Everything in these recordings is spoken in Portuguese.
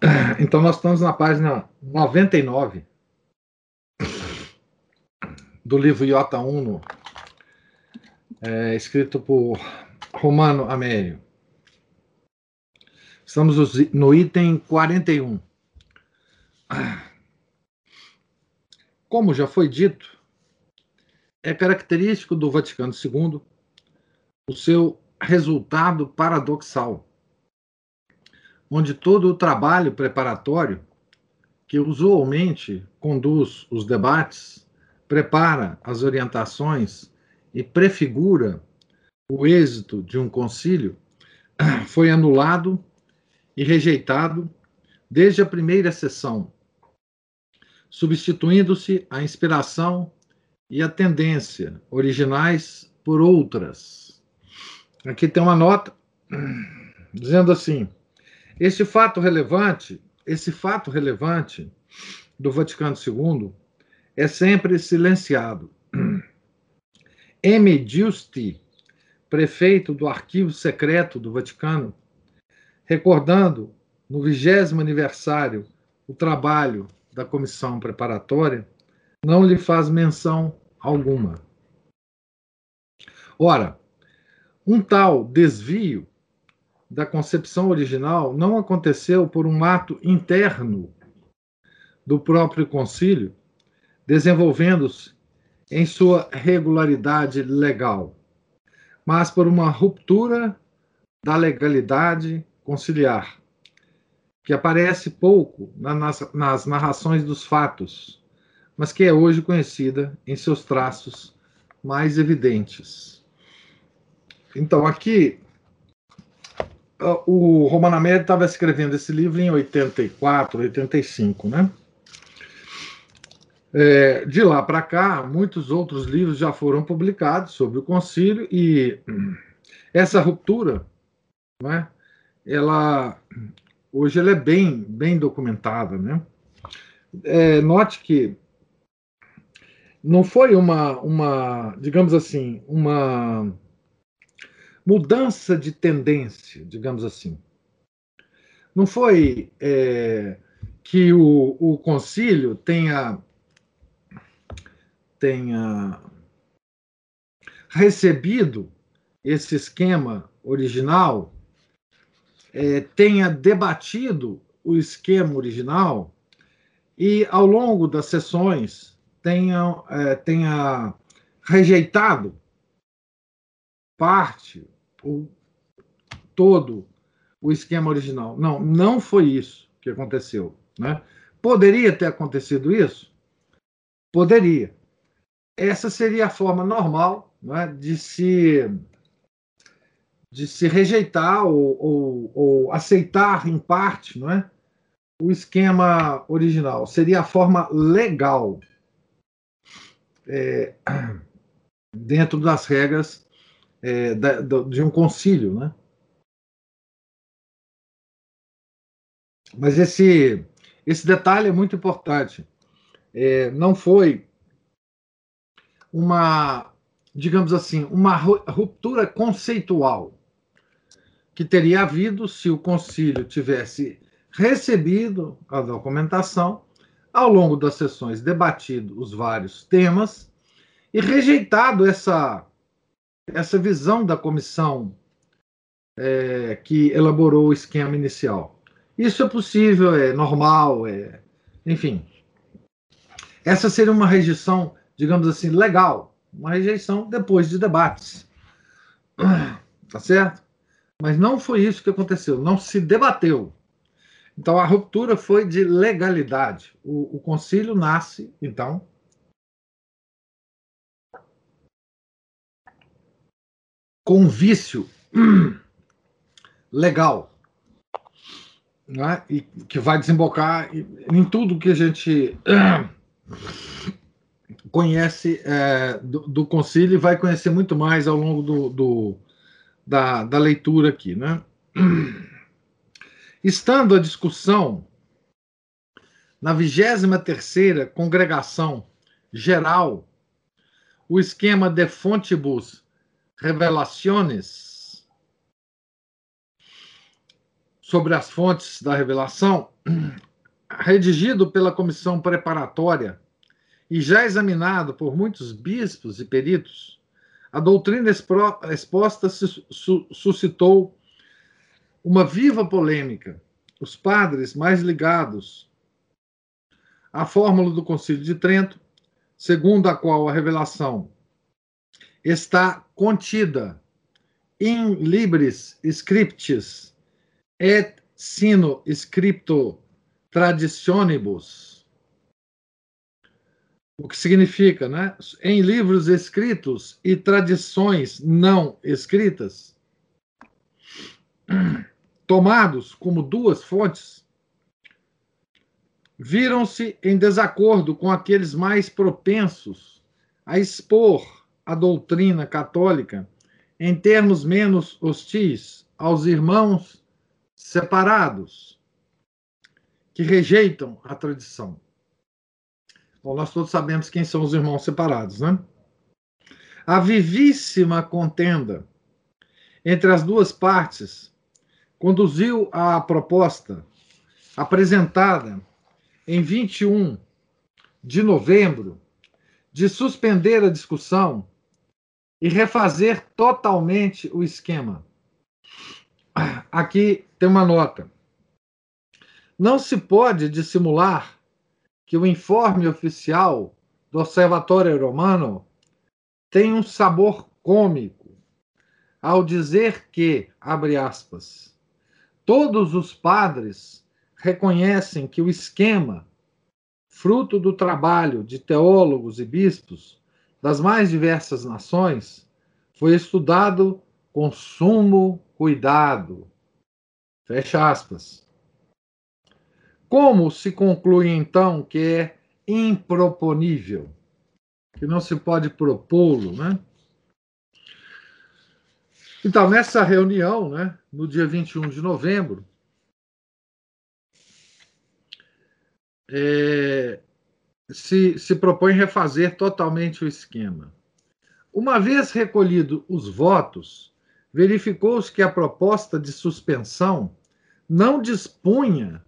Então, nós estamos na página 99 do livro Iota Uno, é, escrito por Romano Amério. Estamos no item 41. Como já foi dito, é característico do Vaticano II o seu resultado paradoxal onde todo o trabalho preparatório, que usualmente conduz os debates, prepara as orientações e prefigura o êxito de um concílio, foi anulado e rejeitado desde a primeira sessão, substituindo-se a inspiração e a tendência originais por outras. Aqui tem uma nota dizendo assim: esse fato relevante, esse fato relevante do Vaticano II é sempre silenciado. M. Giusti, prefeito do Arquivo Secreto do Vaticano, recordando no vigésimo aniversário o trabalho da comissão preparatória, não lhe faz menção alguma. Ora, um tal desvio da concepção original não aconteceu por um ato interno do próprio concílio, desenvolvendo-se em sua regularidade legal, mas por uma ruptura da legalidade conciliar, que aparece pouco nas, narrações dos fatos, mas que é hoje conhecida em seus traços mais evidentes. Então, aqui o Romano Américo estava escrevendo esse livro em 84, 85, né? É, de lá para cá, muitos outros livros já foram publicados sobre o concílio e essa ruptura, né, ela hoje ela é bem, bem documentada, né? É, note que não foi uma, uma, digamos assim, uma mudança de tendência, digamos assim. Não foi é, que o, o concílio tenha, tenha recebido esse esquema original, é, tenha debatido o esquema original e, ao longo das sessões, tenha, é, tenha rejeitado parte o todo o esquema original. Não, não foi isso que aconteceu. Né? Poderia ter acontecido isso? Poderia. Essa seria a forma normal né, de se de se rejeitar ou, ou, ou, aceitar em parte não é, o esquema original. Seria a forma legal é, dentro das regras é, de um concílio, né? Mas esse, esse detalhe é muito importante. É, não foi uma, digamos assim, uma ruptura conceitual que teria havido se o concílio tivesse recebido a documentação, ao longo das sessões debatido os vários temas e rejeitado essa essa visão da comissão é, que elaborou o esquema inicial. Isso é possível, é normal, é, enfim. Essa seria uma rejeição, digamos assim, legal, uma rejeição depois de debates. Tá certo? Mas não foi isso que aconteceu, não se debateu. Então a ruptura foi de legalidade. O, o concílio nasce, então, com vício legal. né, e que vai desembocar em tudo que a gente conhece é, do, do concílio e vai conhecer muito mais ao longo do, do da, da leitura aqui. Né? Estando a discussão na 23 congregação geral, o esquema de fontibus revelaciones sobre as fontes da revelação, redigido pela comissão preparatória e já examinado por muitos bispos e peritos, a doutrina exposta suscitou uma viva polêmica. Os padres mais ligados à fórmula do Concílio de Trento, segundo a qual a revelação está contida in libris scriptis et sino scripto traditionibus, o que significa, né? Em livros escritos e tradições não escritas, tomados como duas fontes, viram-se em desacordo com aqueles mais propensos a expor a doutrina católica em termos menos hostis aos irmãos separados que rejeitam a tradição. Bom, nós todos sabemos quem são os irmãos separados, né? A vivíssima contenda entre as duas partes conduziu à proposta apresentada em 21 de novembro de suspender a discussão e refazer totalmente o esquema. Aqui tem uma nota. Não se pode dissimular que o informe oficial do Observatório Romano tem um sabor cômico ao dizer que, abre aspas, todos os padres reconhecem que o esquema, fruto do trabalho de teólogos e bispos das mais diversas nações, foi estudado com sumo cuidado. Fecha aspas. Como se conclui, então, que é improponível, que não se pode propô-lo, né? Então, nessa reunião, né, no dia 21 de novembro, é, se, se propõe refazer totalmente o esquema. Uma vez recolhidos os votos, verificou-se que a proposta de suspensão não dispunha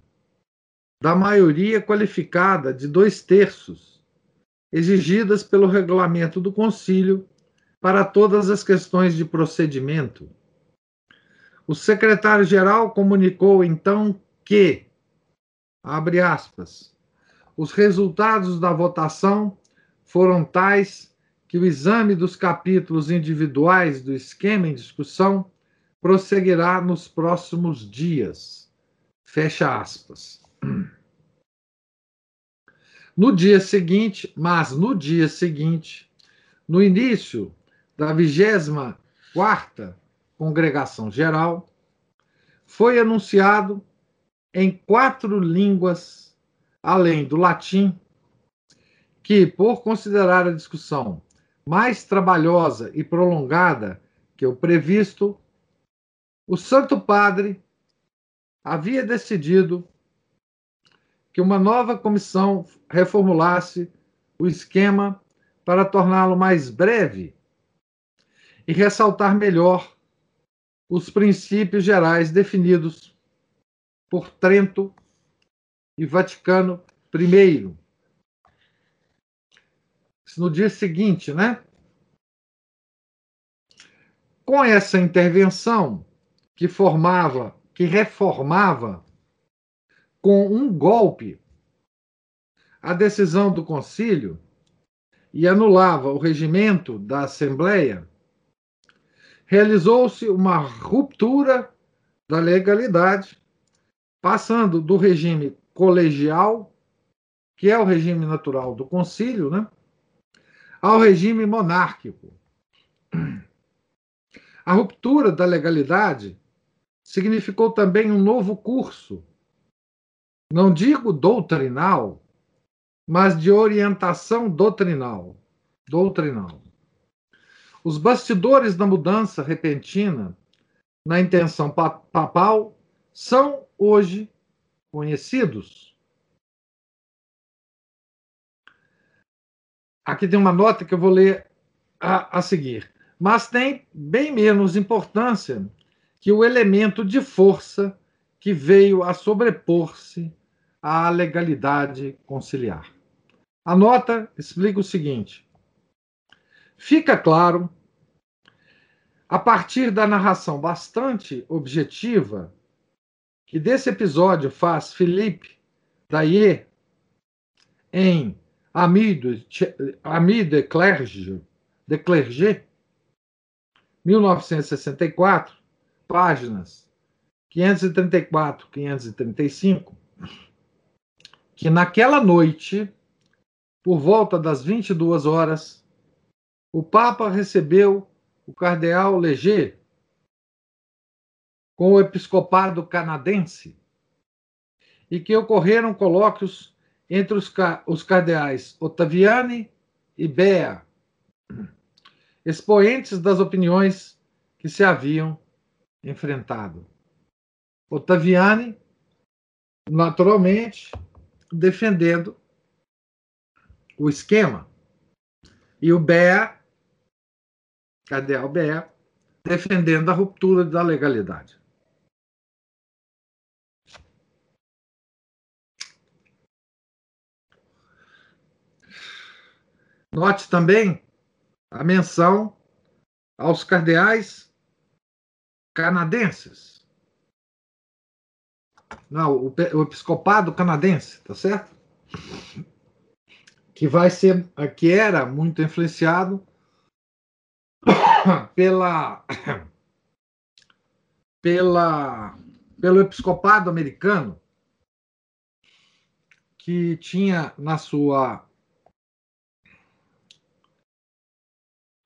da maioria qualificada de dois terços, exigidas pelo regulamento do concílio para todas as questões de procedimento. O secretário-geral comunicou então que, abre aspas, os resultados da votação foram tais que o exame dos capítulos individuais do esquema em discussão prosseguirá nos próximos dias. Fecha aspas. No dia seguinte, mas no dia seguinte, no início da 24 congregação geral, foi anunciado em quatro línguas, além do latim, que, por considerar a discussão mais trabalhosa e prolongada que o previsto, o Santo Padre havia decidido que uma nova comissão reformulasse o esquema para torná-lo mais breve e ressaltar melhor os princípios gerais definidos por Trento e Vaticano I. No dia seguinte, né? Com essa intervenção que formava, que reformava com um golpe a decisão do concílio e anulava o regimento da Assembleia, realizou-se uma ruptura da legalidade, passando do regime colegial, que é o regime natural do concílio, né, ao regime monárquico. A ruptura da legalidade significou também um novo curso não digo doutrinal, mas de orientação doutrinal. Doutrinal. Os bastidores da mudança repentina na intenção papal são hoje conhecidos. Aqui tem uma nota que eu vou ler a, a seguir. Mas tem bem menos importância que o elemento de força que veio a sobrepor-se à legalidade conciliar. A nota explica o seguinte: fica claro, a partir da narração bastante objetiva que desse episódio faz Philippe Daillé em Ami de, Ami de Clerge, de Clerget, 1964, páginas 534, 535, que naquela noite, por volta das 22 horas, o Papa recebeu o cardeal Leger com o episcopado canadense e que ocorreram colóquios entre os, os cardeais Ottaviani e Bea, expoentes das opiniões que se haviam enfrentado. Ottaviani, naturalmente, defendendo o esquema, e o Bea, Cardeal Bea, defendendo a ruptura da legalidade. Note também a menção aos cardeais canadenses. Não, o, o episcopado canadense, tá certo? Que vai ser, que era muito influenciado pela pela pelo episcopado americano que tinha na sua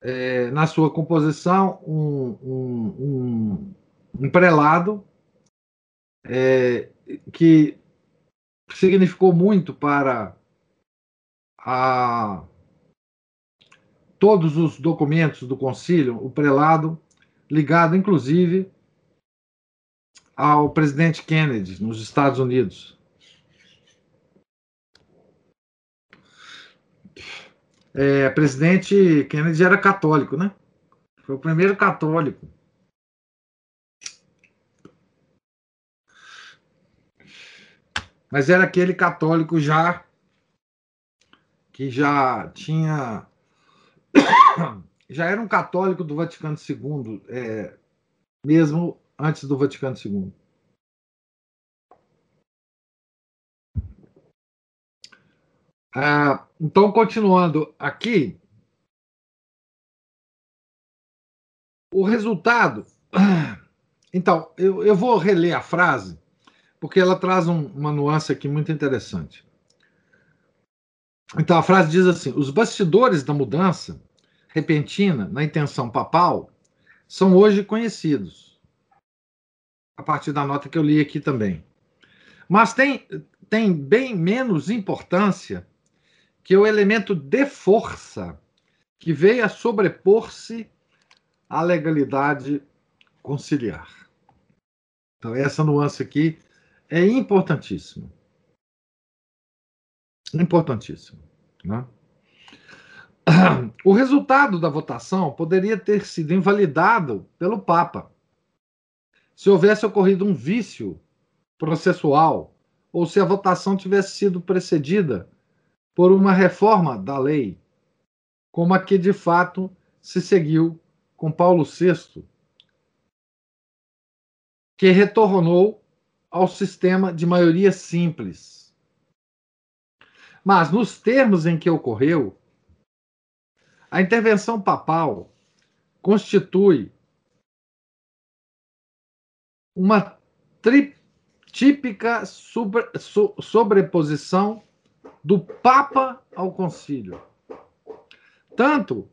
é, na sua composição um, um, um, um prelado é, que significou muito para a, todos os documentos do concílio, o prelado, ligado inclusive ao presidente Kennedy nos Estados Unidos. É, presidente Kennedy era católico, né? Foi o primeiro católico. Mas era aquele católico já que já tinha já era um católico do Vaticano II, é, mesmo antes do Vaticano II. Ah, então, continuando aqui, o resultado. Então, eu, eu vou reler a frase, porque ela traz um, uma nuance aqui muito interessante. Então, a frase diz assim: os bastidores da mudança repentina na intenção papal são hoje conhecidos, a partir da nota que eu li aqui também. Mas tem, tem bem menos importância que o elemento de força que veio a sobrepor-se à legalidade conciliar. Então, essa nuance aqui é importantíssima. Importantíssimo. Né? O resultado da votação poderia ter sido invalidado pelo Papa se houvesse ocorrido um vício processual ou se a votação tivesse sido precedida por uma reforma da lei, como a que de fato se seguiu com Paulo VI, que retornou ao sistema de maioria simples. Mas, nos termos em que ocorreu, a intervenção papal constitui uma típica sobre, so, sobreposição do Papa ao Concílio. Tanto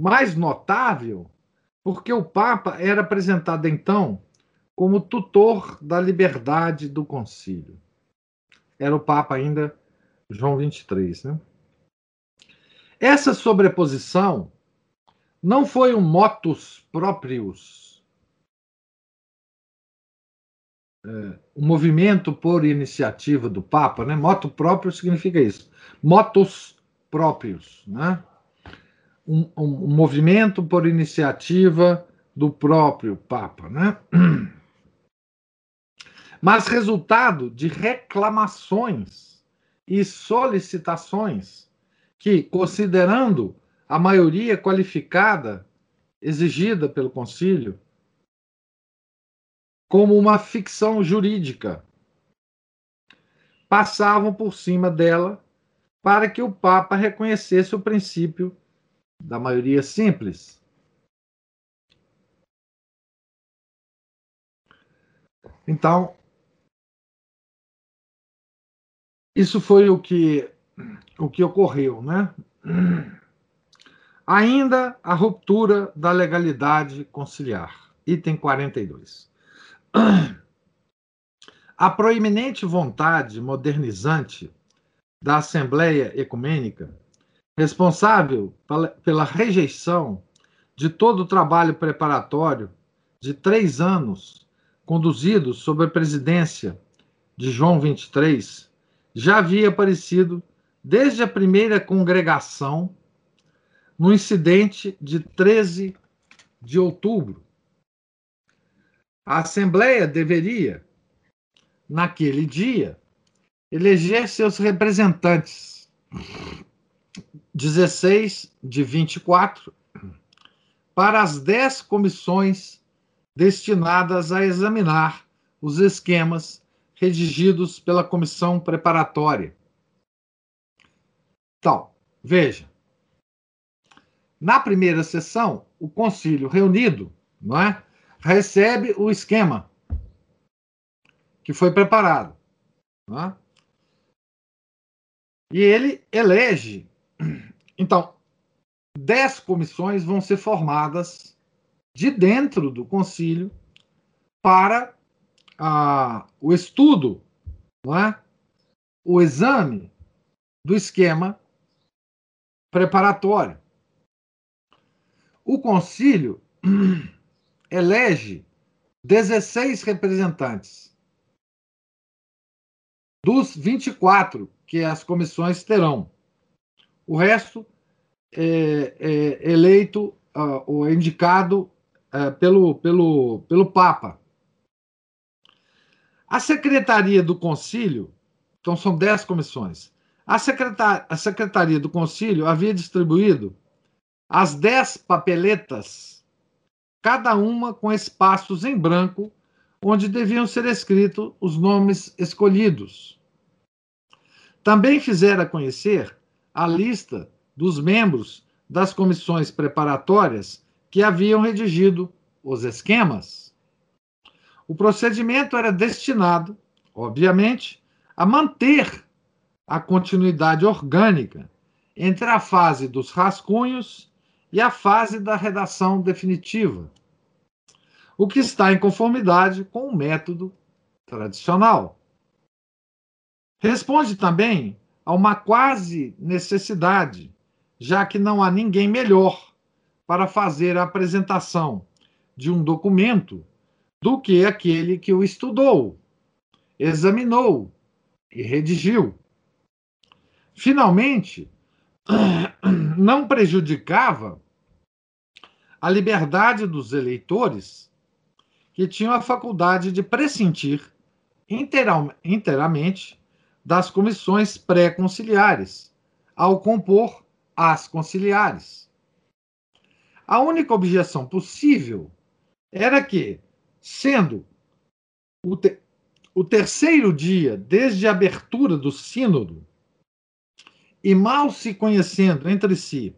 mais notável, porque o Papa era apresentado então como tutor da liberdade do Concílio. era o Papa ainda João 23. Né? Essa sobreposição não foi um motus proprius, é, um movimento por iniciativa do Papa, né? Moto próprio significa isso. Motus próprios, né? Um, um, um movimento por iniciativa do próprio Papa, né? Mas resultado de reclamações e solicitações que, considerando a maioria qualificada exigida pelo concílio como uma ficção jurídica. Passavam por cima dela para que o Papa reconhecesse o princípio da maioria simples. Então, isso foi o que o que ocorreu, né? Ainda a ruptura da legalidade conciliar. Item 42. A proeminente vontade modernizante da Assembleia Ecumênica, responsável pela rejeição de todo o trabalho preparatório de três anos conduzido sob a presidência de João XXIII, já havia aparecido desde a primeira congregação no incidente de 13 de outubro. A Assembleia deveria, naquele dia, eleger seus representantes, 16 de 24, para as 10 comissões destinadas a examinar os esquemas redigidos pela comissão preparatória. Então, veja, na primeira sessão, o concílio reunido não é, recebe o esquema que foi preparado. Não é? E ele elege. Então, dez comissões vão ser formadas de dentro do concílio para ah, o estudo, não é? o exame do esquema preparatório o concílio elege 16 representantes dos 24 que as comissões terão. O resto é, é eleito uh, ou é indicado uh, pelo, pelo, pelo Papa. A secretaria do concílio, então são 10 comissões, a, secretar, a secretaria do concílio havia distribuído as dez papeletas, cada uma com espaços em branco, onde deviam ser escritos os nomes escolhidos. Também fizera conhecer a lista dos membros das comissões preparatórias que haviam redigido os esquemas. O procedimento era destinado, obviamente, a manter a continuidade orgânica entre a fase dos rascunhos e a fase da redação definitiva, o que está em conformidade com o método tradicional. Responde também a uma quase necessidade, já que não há ninguém melhor para fazer a apresentação de um documento do que aquele que o estudou, examinou e redigiu. Finalmente, não prejudicava a liberdade dos eleitores, que tinham a faculdade de prescindir inteiramente das comissões pré-conciliares, ao compor as conciliares. A única objeção possível era que, sendo o, te o terceiro dia desde a abertura do Sínodo, e mal se conhecendo entre si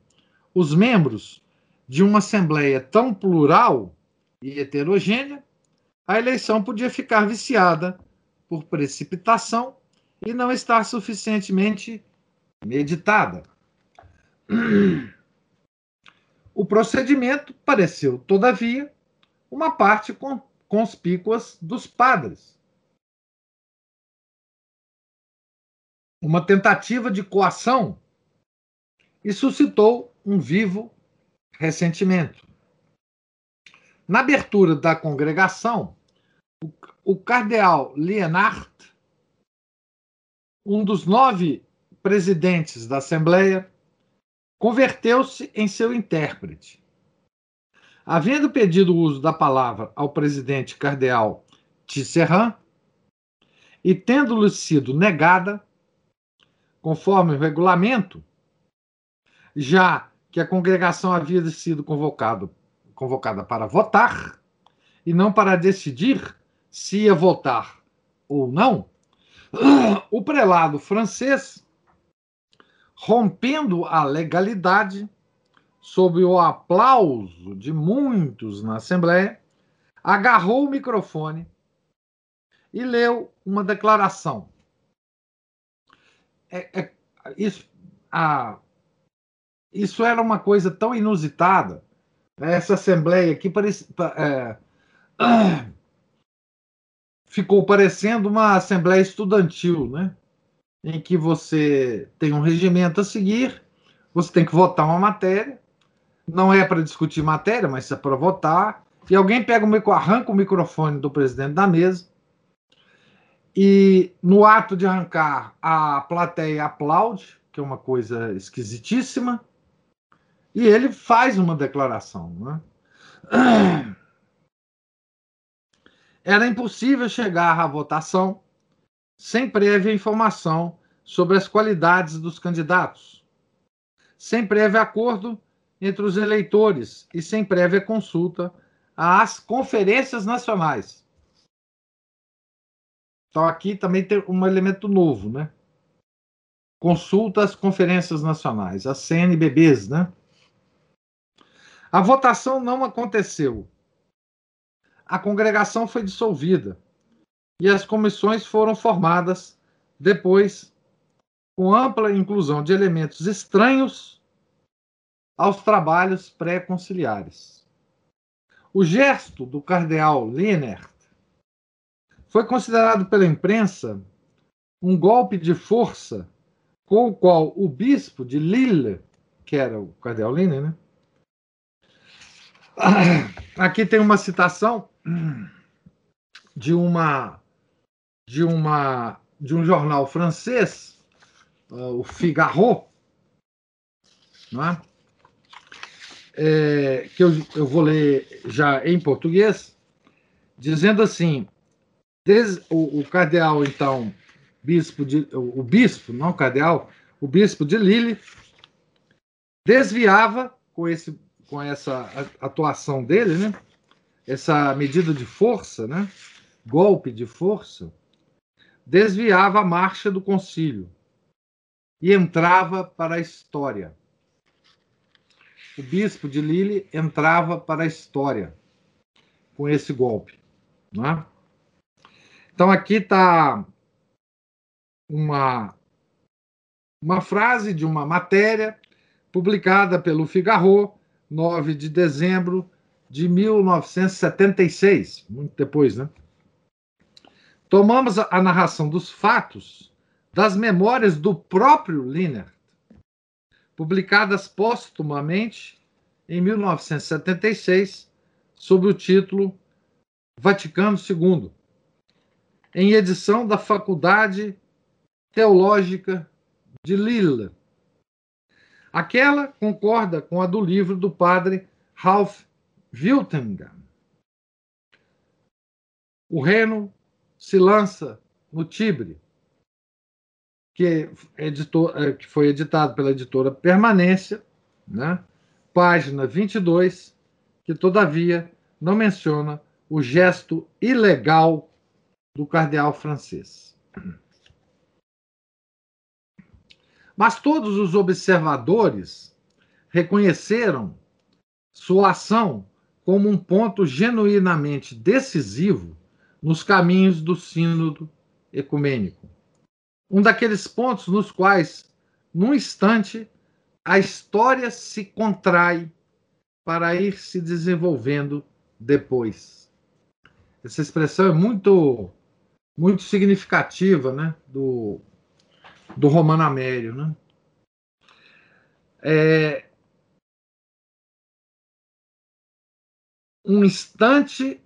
os membros de uma assembleia tão plural e heterogênea, a eleição podia ficar viciada por precipitação e não estar suficientemente meditada. O procedimento pareceu, todavia, uma parte conspícua dos padres, uma tentativa de coação e suscitou um vivo ressentimento. Na abertura da congregação, o cardeal Lienart, um dos nove presidentes da Assembleia, converteu-se em seu intérprete. Havendo pedido o uso da palavra ao presidente cardeal Tisserand, e tendo-lhe sido negada, conforme o regulamento, já que a congregação havia sido convocado, convocada para votar e não para decidir se ia votar ou não, o prelado francês rompendo a legalidade, sob o aplauso de muitos na Assembleia, agarrou o microfone e leu uma declaração. É, é, isso, a, isso era uma coisa tão inusitada. Né? Essa Assembleia aqui parecia, é, ficou parecendo uma Assembleia estudantil, né? em que você tem um regimento a seguir, você tem que votar uma matéria, não é para discutir matéria, mas é para votar, e alguém pega o micro, arranca o microfone do presidente da mesa, e no ato de arrancar, a plateia aplaude, que é uma coisa esquisitíssima, e ele faz uma declaração. Né? Era impossível chegar à votação sem prévia informação sobre as qualidades dos candidatos, sem prévio acordo entre os eleitores e sem prévia consulta às conferências nacionais. Então, aqui também tem um elemento novo, né? Consulta às conferências nacionais, as CNBBs, né? A votação não aconteceu. A congregação foi dissolvida e as comissões foram formadas depois com ampla inclusão de elementos estranhos aos trabalhos pré-conciliares. O gesto do cardeal Lienert foi considerado pela imprensa um golpe de força com o qual o bispo de Lille, que era o cardeal Lienert, né? Aqui tem uma citação de uma de uma de um jornal francês, uh, o Figaro, não é? É, que eu, eu vou ler já em português, dizendo assim: des, o, o, cardeal, então, bispo de, o, o bispo, não o cardeal, o bispo de Lille, desviava com, esse, com essa atuação dele, né? essa medida de força, né? golpe de força, desviava a marcha do concílio e entrava para a história. O bispo de Lille entrava para a história com esse golpe. Né? Então aqui está uma, uma frase de uma matéria publicada pelo Figaro, 9 de dezembro de 1976, muito depois, né? Tomamos a narração dos fatos das memórias do próprio Linnert, publicadas póstumamente em 1976, sob o título Vaticano II, em edição da Faculdade Teológica de Lille. Aquela concorda com a do livro do padre Ralph Wiltingen. O Reno se lança no Tibre, que, é, que foi editado pela editora Permanência, né? página 22, que todavia não menciona o gesto ilegal do cardeal francês. Mas todos os observadores reconheceram sua ação como um ponto genuinamente decisivo nos caminhos do sínodo ecumênico. Um daqueles pontos nos quais, num instante, a história se contrai para ir se desenvolvendo depois. Essa expressão é muito muito significativa, né, do do Romano Amério. Né? É, um instante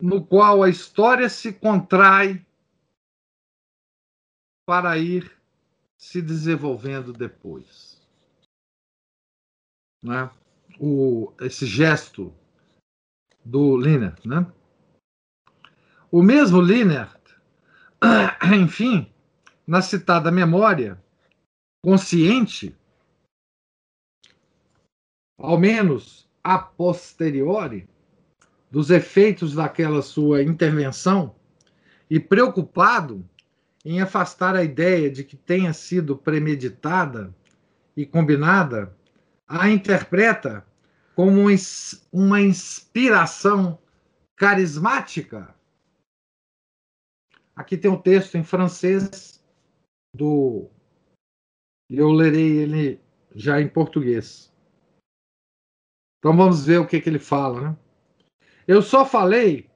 no qual a história se contrai para ir se desenvolvendo depois. Né? O, esse gesto do Liner. Né? O mesmo Liner, enfim, na citada memória consciente, ao menos a posteriori, dos efeitos daquela sua intervenção e preocupado em afastar a ideia de que tenha sido premeditada e combinada, a interpreta como uma inspiração carismática. Aqui tem um texto em francês do. Eu lerei ele já em português. Então vamos ver o que, que ele fala, né? Eu só falei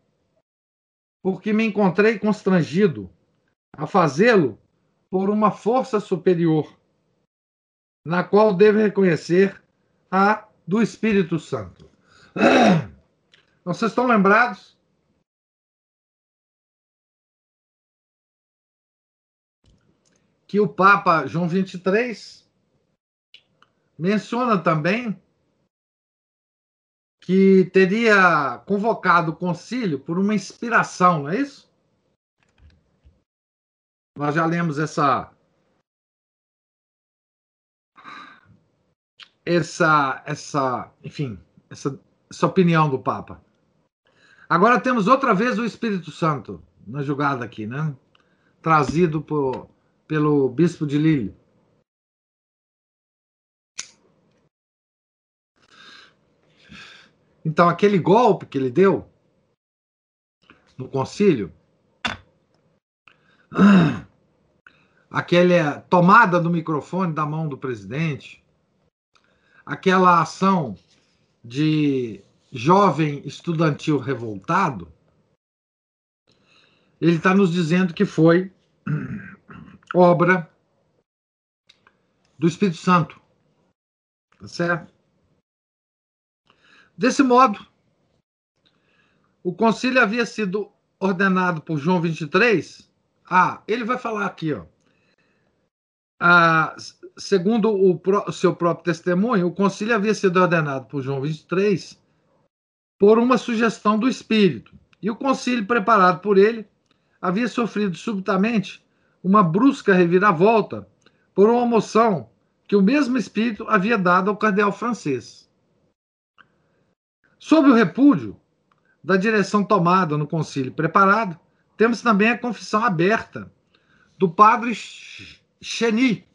porque me encontrei constrangido a fazê-lo por uma força superior, na qual devo reconhecer a do Espírito Santo. Vocês estão lembrados? Que o Papa João 23 menciona também que teria convocado o concílio por uma inspiração, não é isso? Nós já lemos essa essa essa, enfim, essa, essa opinião do Papa. Agora temos outra vez o Espírito Santo na jogada aqui, né? Trazido por, pelo bispo de Lille. Então, aquele golpe que ele deu no concílio, aquela tomada do microfone da mão do presidente, aquela ação de jovem estudantil revoltado, ele está nos dizendo que foi obra do Espírito Santo. Tá certo? Desse modo, o concílio havia sido ordenado por João 23. Ah, ele vai falar aqui, ó. Ah, segundo o, o seu próprio testemunho, o concílio havia sido ordenado por João 23 por uma sugestão do Espírito. E o concílio preparado por ele havia sofrido subitamente uma brusca reviravolta por uma moção que o mesmo Espírito havia dado ao cardeal francês. Sob o repúdio da direção tomada no concílio preparado, temos também a confissão aberta do padre Cheny.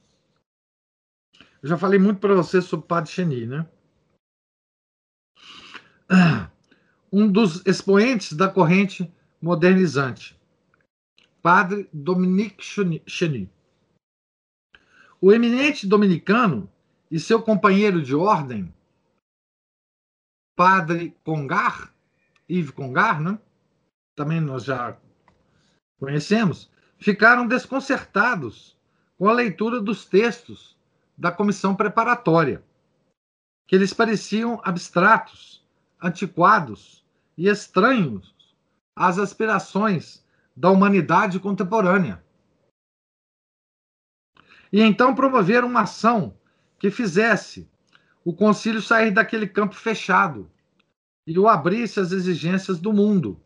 Eu já falei muito para você sobre o padre Cheny, né? Um dos expoentes da corrente modernizante, padre Dominique Cheny. O eminente dominicano e seu companheiro de ordem, Padre Congar, Yves Congar, né? também nós já conhecemos, ficaram desconcertados com a leitura dos textos da comissão preparatória, que eles pareciam abstratos, antiquados e estranhos às aspirações da humanidade contemporânea. E então promoveram uma ação que fizesse o concílio sair daquele campo fechado e o abrisse às exigências do mundo,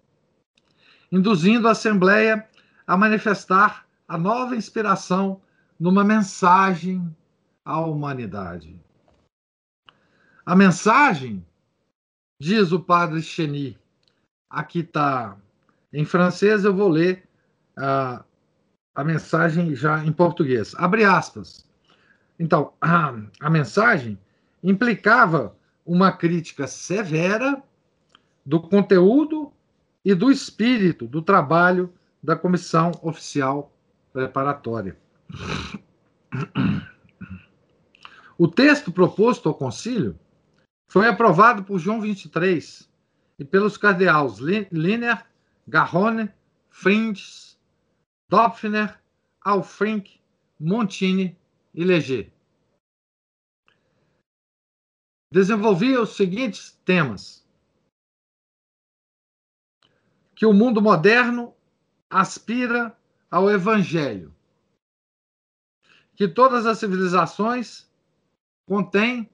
induzindo a Assembleia a manifestar a nova inspiração numa mensagem à humanidade. A mensagem, diz o padre Cheny, aqui está em francês, eu vou ler a, a mensagem já em português. Abre aspas. Então, a, a mensagem implicava uma crítica severa do conteúdo e do espírito do trabalho da comissão oficial preparatória. O texto proposto ao concílio foi aprovado por João 23 e pelos cardeais Liner, Garrone, Frindes, Dopfner, Alfrink, Montini e Leger. Desenvolvia os seguintes temas: que o mundo moderno aspira ao evangelho, que todas as civilizações contêm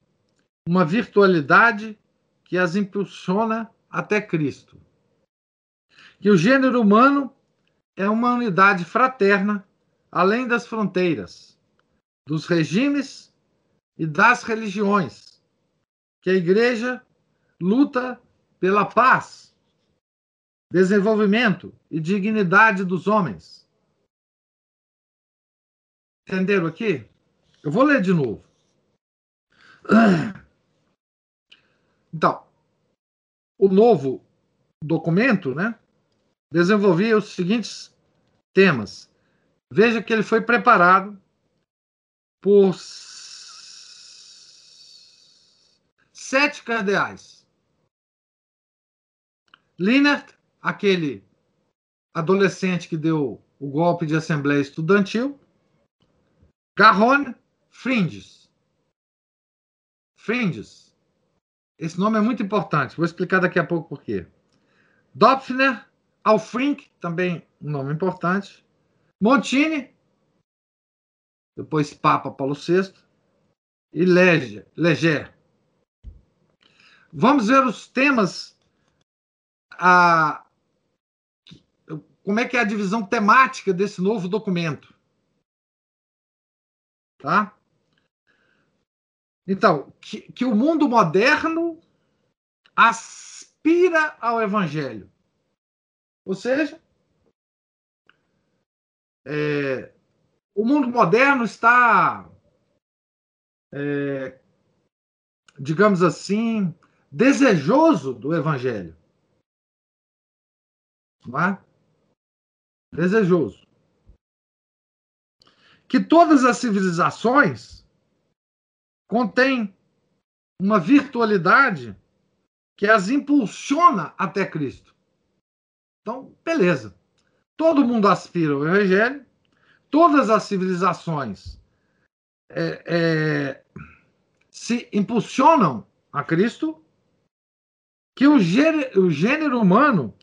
uma virtualidade que as impulsiona até Cristo, que o gênero humano é uma unidade fraterna além das fronteiras, dos regimes e das religiões, que a igreja luta pela paz, desenvolvimento e dignidade dos homens. Entenderam aqui? Eu vou ler de novo. Então, o novo documento, né, desenvolvia os seguintes temas. Veja que ele foi preparado por sete cardeais. Linert, aquele adolescente que deu o golpe de assembleia estudantil. Garrone, Fringes. Fringes. Esse nome é muito importante, vou explicar daqui a pouco por quê. Dopfner, Alfrink, também um nome importante. Montini, depois Papa Paulo VI, e Leger. Leger. Vamos ver os temas, a, como é que é a divisão temática desse novo documento. Tá? Então, que, que o mundo moderno aspira ao evangelho. Ou seja, é, o mundo moderno está, é, digamos assim, desejoso do evangelho. Não é? Desejoso. Que todas as civilizações contêm uma virtualidade que as impulsiona até Cristo. Então, beleza. Todo mundo aspira ao Evangelho, todas as civilizações é, é, se impulsionam a Cristo, que o gênero, o gênero humano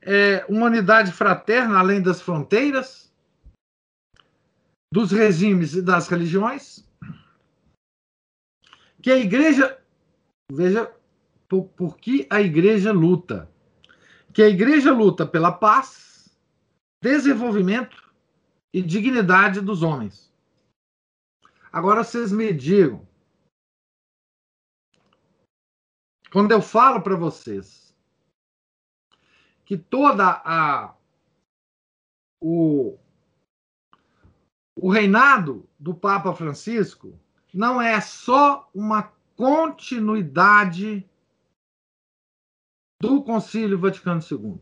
é uma unidade fraterna além das fronteiras, dos regimes e das religiões, que a igreja, veja por, por que a igreja luta, que a igreja luta pela paz, desenvolvimento e dignidade dos homens. Agora vocês me digam, quando eu falo para vocês que toda a o, o reinado do Papa Francisco não é só uma continuidade do Concílio Vaticano II.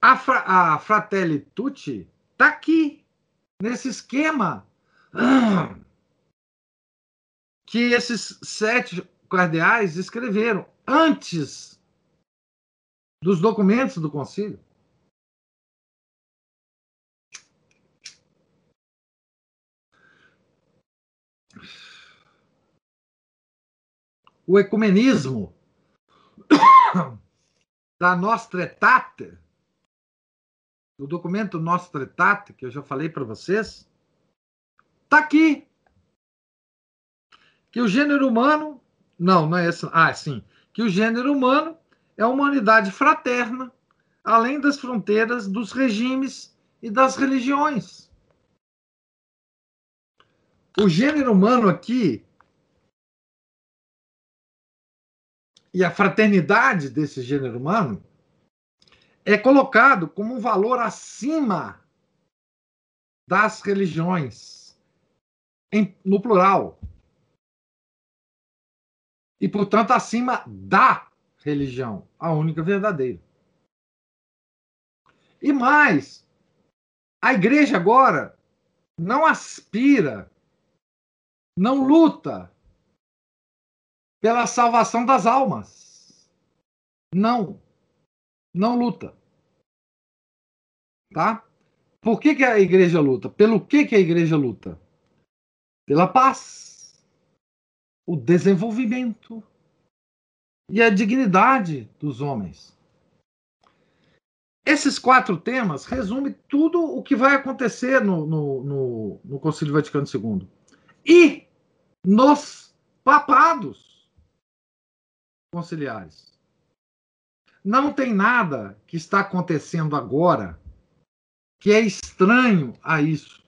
A, fra, a Fratelli Tutti está aqui, nesse esquema que esses sete cardeais escreveram antes dos documentos do concílio. O ecumenismo da Nostra Aetate, do documento Nostra Aetate, que eu já falei para vocês, está aqui. Que o gênero humano. Não, não é essa. Ah, sim. Que o gênero humano é uma unidade fraterna, além das fronteiras dos regimes e das religiões. O gênero humano aqui e a fraternidade desse gênero humano é colocado como um valor acima das religiões, em, no plural. E, portanto, acima da religião, a única verdadeira. E mais, a igreja agora não aspira, não luta pela salvação das almas. Não. Não luta. tá? Por que, que a igreja luta? Pelo que, que a igreja luta? Pela paz, o desenvolvimento e a dignidade dos homens. Esses quatro temas resumem tudo o que vai acontecer no, no, no, no Concílio Vaticano II. E nos papados conciliares. Não tem nada que está acontecendo agora que é estranho a isso.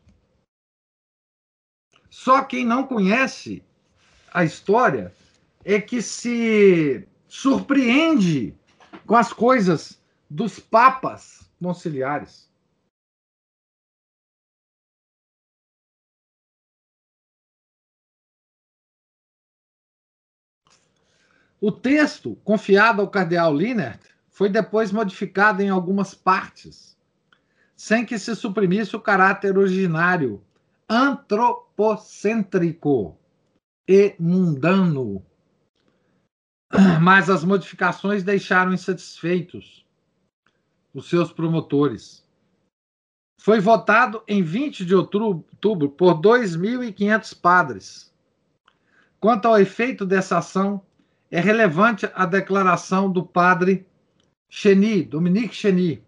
Só quem não conhece a história é que se surpreende com as coisas dos papas conciliares. O texto, confiado ao cardeal Linert, foi depois modificado em algumas partes, sem que se suprimisse o caráter originário antropocêntrico e mundano. Mas as modificações deixaram insatisfeitos os seus promotores. Foi votado em 20 de outubro por 2.500 padres. Quanto ao efeito dessa ação, é relevante a declaração do padre Cheny, Dominique Cheny.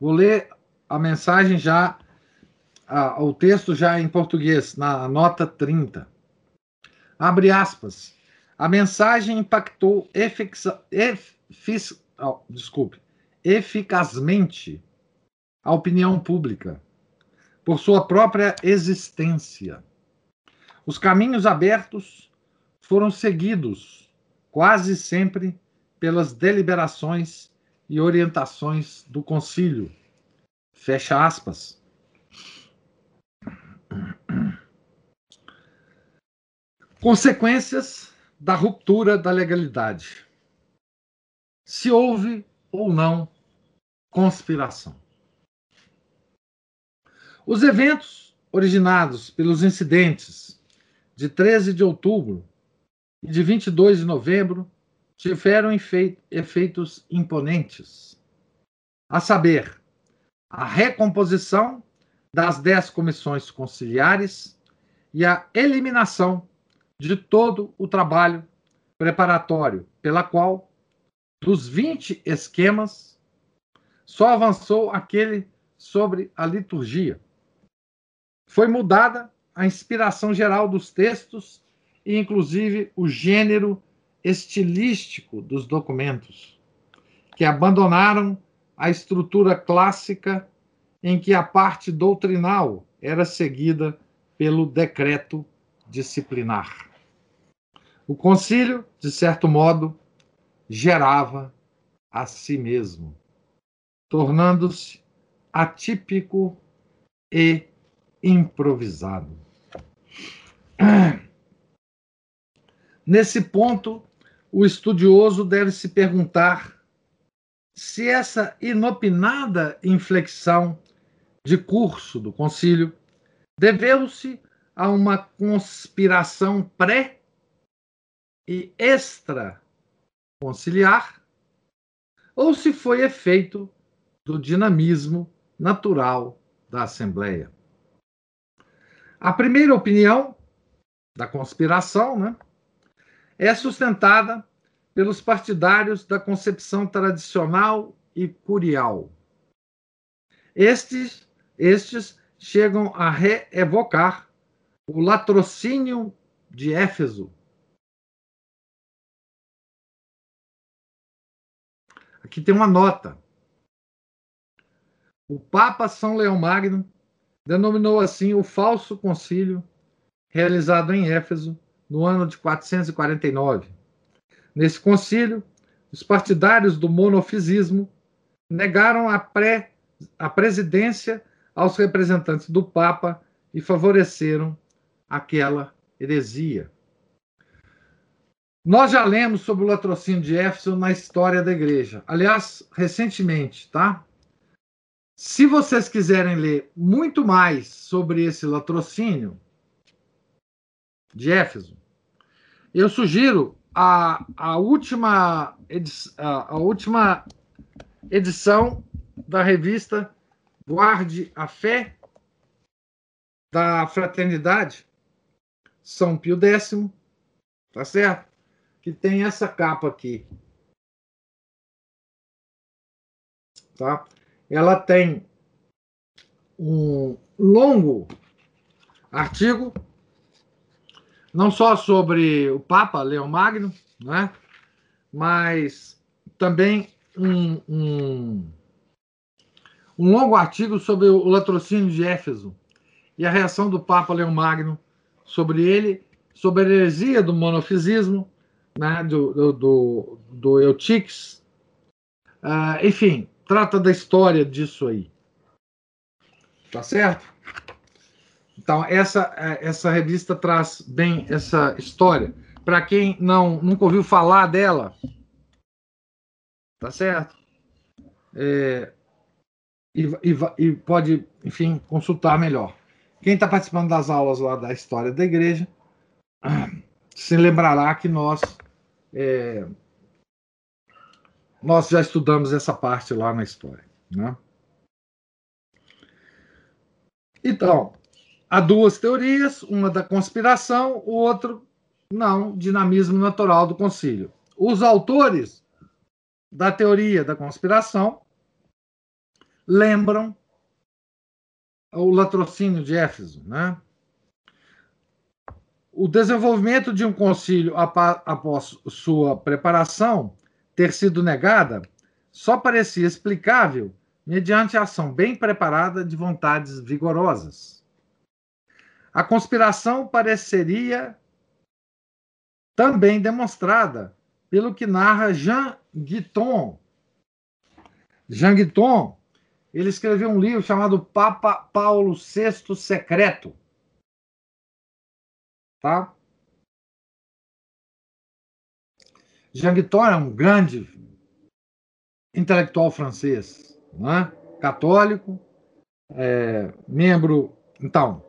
Vou ler a mensagem já, a, o texto já em português, na nota 30. Abre aspas. A mensagem impactou efixa, efis, oh, desculpe, eficazmente a opinião pública por sua própria existência. Os caminhos abertos foram seguidos quase sempre pelas deliberações e orientações do concílio. Fecha aspas. Consequências da ruptura da legalidade. Se houve ou não conspiração. Os eventos originados pelos incidentes de 13 de outubro e de 22 de novembro tiveram efeitos imponentes, a saber, a recomposição das dez comissões conciliares e a eliminação de todo o trabalho preparatório, pela qual, dos 20 esquemas, só avançou aquele sobre a liturgia. Foi mudada a inspiração geral dos textos e, inclusive, o gênero estilístico dos documentos, que abandonaram a estrutura clássica em que a parte doutrinal era seguida pelo decreto disciplinar. O concílio, de certo modo, gerava a si mesmo, tornando-se atípico e improvisado. Nesse ponto, o estudioso deve se perguntar se essa inopinada inflexão de curso do concílio deveu-se a uma conspiração pré e extra conciliar ou se foi efeito do dinamismo natural da Assembleia. A primeira opinião da conspiração, né, é sustentada pelos partidários da concepção tradicional e curial. Estes, estes chegam a reevocar o latrocínio de Éfeso. Aqui tem uma nota. O Papa São Leão Magno denominou assim o falso concílio realizado em Éfeso no ano de 449. Nesse concílio, os partidários do monofisismo negaram a, pré, a presidência aos representantes do Papa e favoreceram aquela heresia. Nós já lemos sobre o latrocínio de Éfeso na história da igreja. Aliás, recentemente, tá? Se vocês quiserem ler muito mais sobre esse latrocínio, de Éfeso. Eu sugiro a, a, última, a, a última edição da revista Guarde a Fé, da Fraternidade, São Pio X, tá certo? Que tem essa capa aqui. Tá? Ela tem um longo artigo, não só sobre o Papa Leão Magno, né? mas também um, um, um longo artigo sobre o latrocínio de Éfeso e a reação do Papa Leão Magno sobre ele, sobre a heresia do monofisismo, né, do, do, do, do Eutiques. Uh, enfim, trata da história disso aí. Tá certo? Então, essa, essa revista traz bem essa história. Para quem não nunca ouviu falar dela, tá certo? É, e, e, e, pode, enfim, consultar melhor. Quem está participando das aulas lá da história da igreja se lembrará que nós é, nós já estudamos essa parte lá na história. Né? Então, há duas teorias, uma da conspiração, o outro não, dinamismo natural do concílio. Os autores da teoria da conspiração lembram o latrocínio de Éfeso, né? O desenvolvimento de um concílio após sua preparação ter sido negada só parecia explicável mediante a ação bem preparada de vontades vigorosas. A conspiração pareceria também demonstrada pelo que narra Jean Guiton. Jean Guiton, ele escreveu um livro chamado Papa Paulo VI Secreto. Tá? Jean Guiton é um grande intelectual francês, né? católico, é, membro. Então,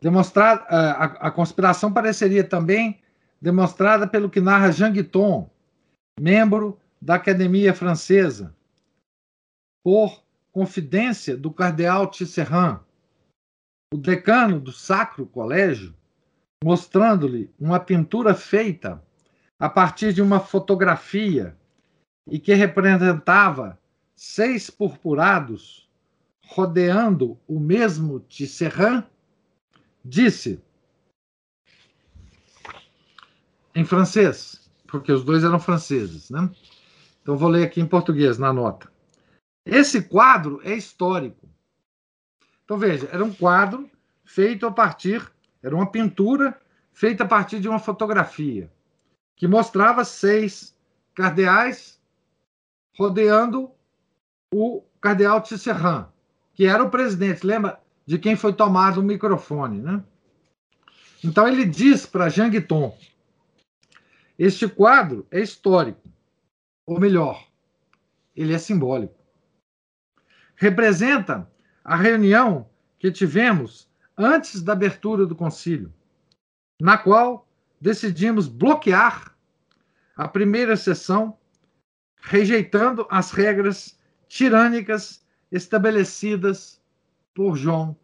demonstrar a, a, conspiração pareceria também demonstrada pelo que narra Jean Guiton, membro da Academia Francesa, por confidência do cardeal Tisserand, o decano do Sacro Colégio, mostrando-lhe uma pintura feita a partir de uma fotografia e que representava seis purpurados rodeando o mesmo Tisserand, disse em francês, porque os dois eram franceses, né? Então vou ler aqui em português na nota. Esse quadro é histórico. Então veja, era um quadro feito a partir, era uma pintura feita a partir de uma fotografia que mostrava seis cardeais rodeando o cardeal Tisserand, que era o presidente. Lembra de quem foi tomado o microfone, né? Então ele diz para Jean Guiton: este quadro é histórico, ou melhor, ele é simbólico. Representa a reunião que tivemos antes da abertura do concílio, na qual decidimos bloquear a primeira sessão, rejeitando as regras tirânicas estabelecidas por João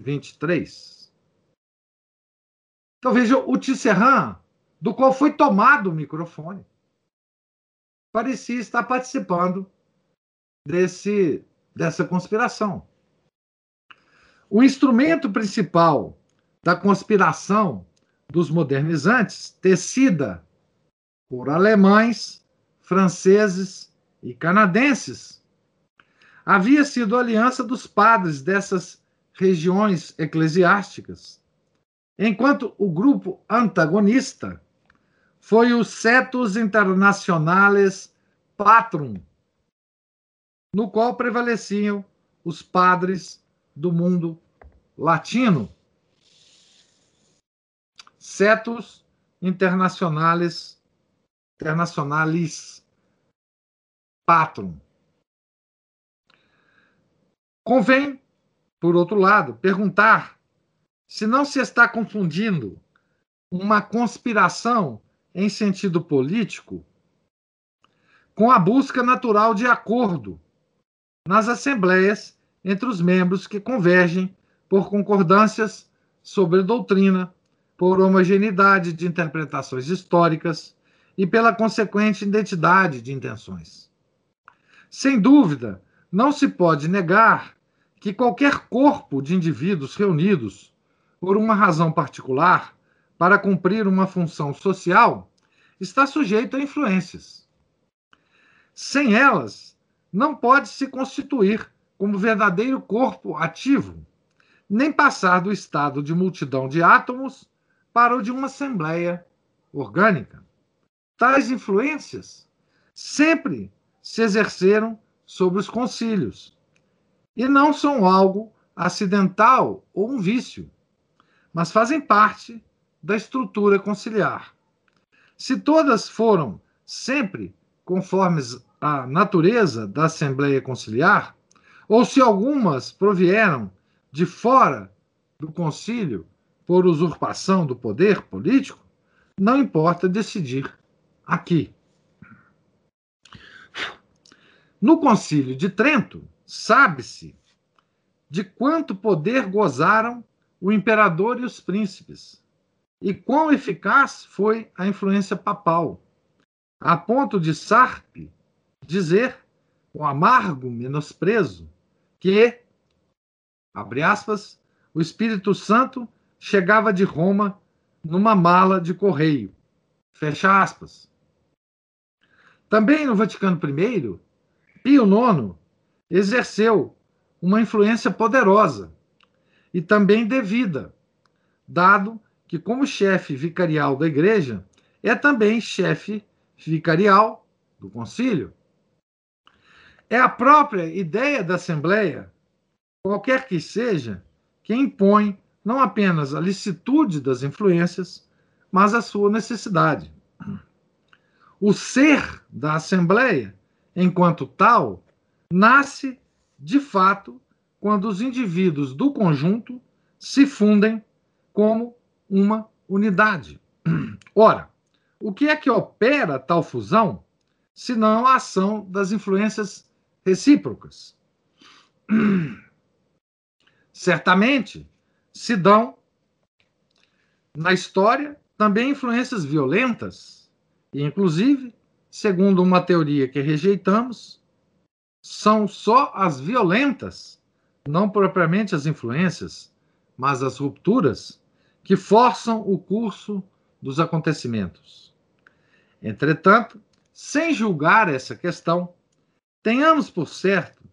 23. Então veja o Tisserand, do qual foi tomado o microfone, parecia estar participando desse, dessa conspiração. O instrumento principal da conspiração dos modernizantes, tecida por alemães, franceses e canadenses, havia sido a aliança dos padres dessas regiões eclesiásticas, enquanto o grupo antagonista foi o Cetus Internationales Patrum, no qual prevaleciam os padres do mundo latino. Cetus Internationales, Internationalis Patrum. Convém, por outro lado, perguntar se não se está confundindo uma conspiração em sentido político com a busca natural de acordo nas assembleias entre os membros que convergem por concordâncias sobre doutrina, por homogeneidade de interpretações históricas e pela consequente identidade de intenções. Sem dúvida, não se pode negar que qualquer corpo de indivíduos reunidos por uma razão particular para cumprir uma função social está sujeito a influências. Sem elas, não pode se constituir como verdadeiro corpo ativo, nem passar do estado de multidão de átomos para o de uma assembleia orgânica. Tais influências sempre se exerceram sobre os concílios e não são algo acidental ou um vício, mas fazem parte da estrutura conciliar. Se todas foram sempre conformes à natureza da Assembleia Conciliar, ou se algumas provieram de fora do concílio por usurpação do poder político, não importa decidir aqui. No concílio de Trento, sabe-se de quanto poder gozaram o imperador e os príncipes, e quão eficaz foi a influência papal, a ponto de Sarpe dizer, com amargo menosprezo, que, abre aspas, o Espírito Santo chegava de Roma numa mala de correio. Fecha aspas. Também no Vaticano I, Pio IX exerceu uma influência poderosa e também devida, dado que, como chefe vicarial da igreja, é também chefe vicarial do concílio. É a própria ideia da Assembleia, qualquer que seja, que impõe não apenas a licitude das influências, mas a sua necessidade. O ser da Assembleia, enquanto tal, nasce de fato quando os indivíduos do conjunto se fundem como uma unidade. Ora, o que é que opera tal fusão, senão a ação das influências recíprocas? Certamente se dão na história também influências violentas, e inclusive, segundo uma teoria que rejeitamos, são só as violentas, não propriamente as influências, mas as rupturas que forçam o curso dos acontecimentos. Entretanto, sem julgar essa questão, tenhamos por certo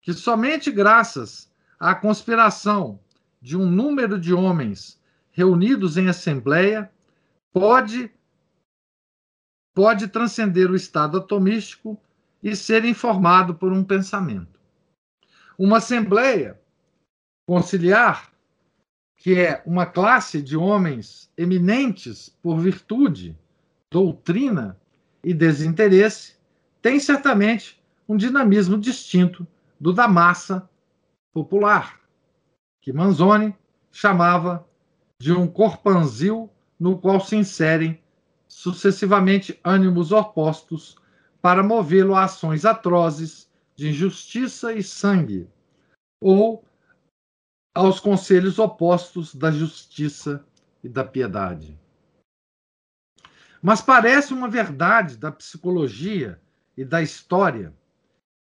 que somente graças à conspiração de um número de homens reunidos em assembleia pode pode transcender o estado atomístico e ser informado por um pensamento. Uma assembleia conciliar que é uma classe de homens eminentes por virtude, doutrina e desinteresse, tem certamente um dinamismo distinto do da massa popular, que Manzoni chamava de um corpanzil no qual se inserem sucessivamente ânimos opostos para movê-lo a ações atrozes de injustiça e sangue, ou aos conselhos opostos da justiça e da piedade. Mas parece uma verdade da psicologia e da história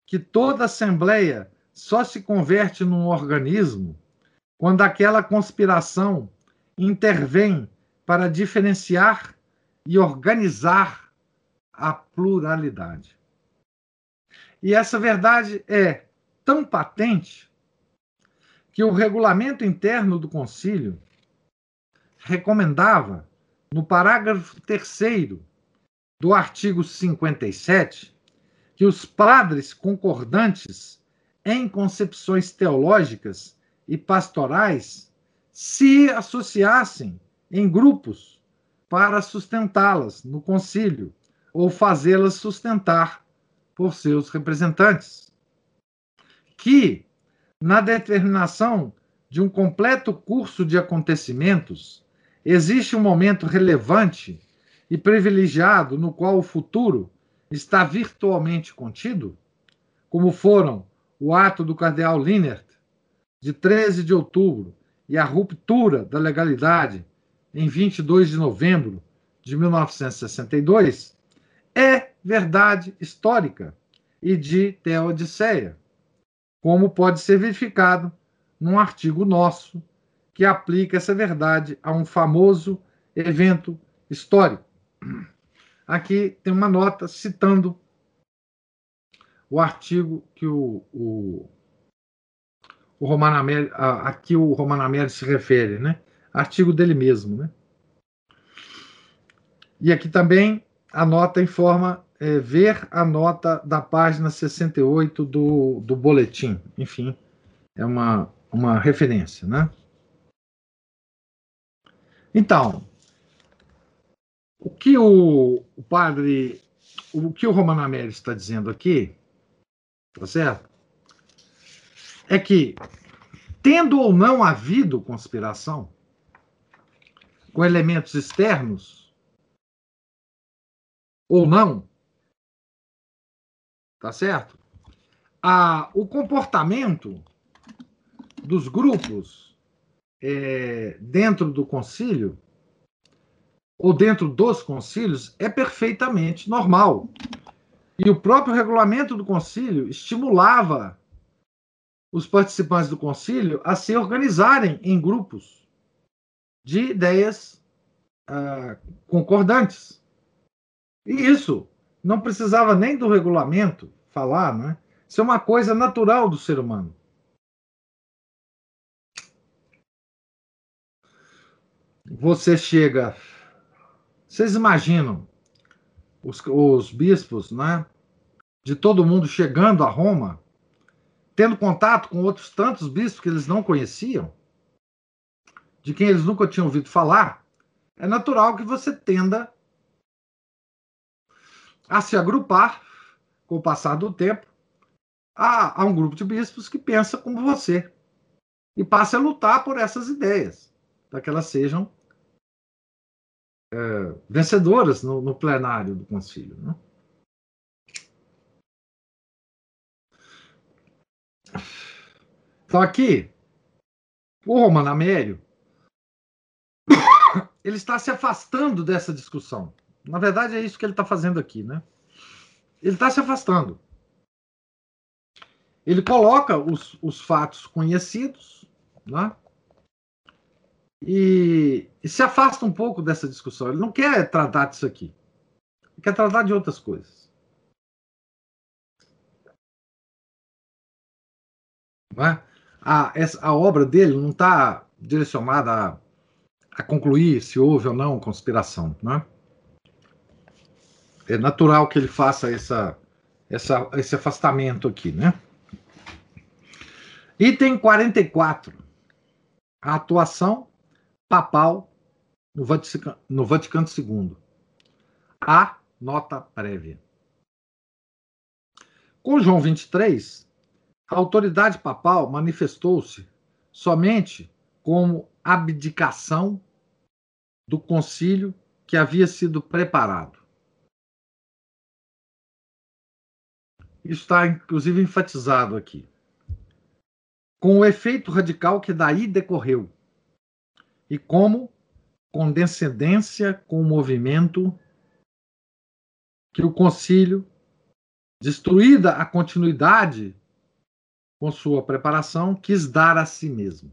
que toda assembleia só se converte num organismo quando aquela conspiração intervém para diferenciar e organizar a pluralidade. E essa verdade é tão patente que o regulamento interno do concílio recomendava, no parágrafo 3 do artigo 57, que os padres concordantes em concepções teológicas e pastorais se associassem em grupos para sustentá-las no concílio ou fazê-las sustentar por seus representantes. Que na determinação de um completo curso de acontecimentos, existe um momento relevante e privilegiado no qual o futuro está virtualmente contido, como foram o ato do cardeal Linert de 13 de outubro e a ruptura da legalidade em 22 de novembro de 1962 é verdade histórica e de teodiceia, como pode ser verificado num artigo nosso que aplica essa verdade a um famoso evento histórico. Aqui tem uma nota citando o artigo que o, o, o Romano Amério, aqui o Romano Amério se refere, né? Artigo dele mesmo, né? E aqui também a nota informa é, ver a nota da página 68 do, do boletim. Enfim, é uma, uma referência, né? Então, o que o, o padre, o que o Romano Amério está dizendo aqui, tá certo? É que, tendo ou não havido conspiração, com elementos externos, ou não, tá certo? A, o comportamento dos grupos é, dentro do concílio ou dentro dos concílios é perfeitamente normal. E o próprio regulamento do concílio estimulava os participantes do concílio a se organizarem em grupos de ideias uh, concordantes. E isso não precisava nem do regulamento falar, né? Isso é uma coisa natural do ser humano. Você chega vocês imaginam os, os bispos, né, de todo mundo chegando a Roma, tendo contato com outros tantos bispos que eles não conheciam, de quem eles nunca tinham ouvido falar? É natural que você tenda a se agrupar com o passar do tempo a, a, um grupo de bispos que pensa como você e passe a lutar por essas ideias, para que elas sejam é, vencedoras no, no, plenário do concílio. Né? Então, aqui, o Romano Amério ele está se afastando dessa discussão. Na verdade, é isso que ele está fazendo aqui, né? Ele está se afastando. Ele coloca os, os fatos conhecidos, né? e, e, se afasta um pouco dessa discussão. Ele não quer tratar disso aqui. Ele quer tratar de outras coisas. É? A, essa, a obra dele não está direcionada a, a, concluir se houve ou não conspiração. Né? É natural que ele faça essa, essa, esse afastamento aqui. Né? Item 44. A atuação papal no Vaticano, no Vaticano II. A nota prévia. Com João 23, a autoridade papal manifestou-se somente como abdicação do concílio que havia sido preparado. Está, inclusive, enfatizado aqui. Com o efeito radical que daí decorreu, e como condescendência com o movimento que o concílio, destruída a continuidade com sua preparação, quis dar a si mesmo.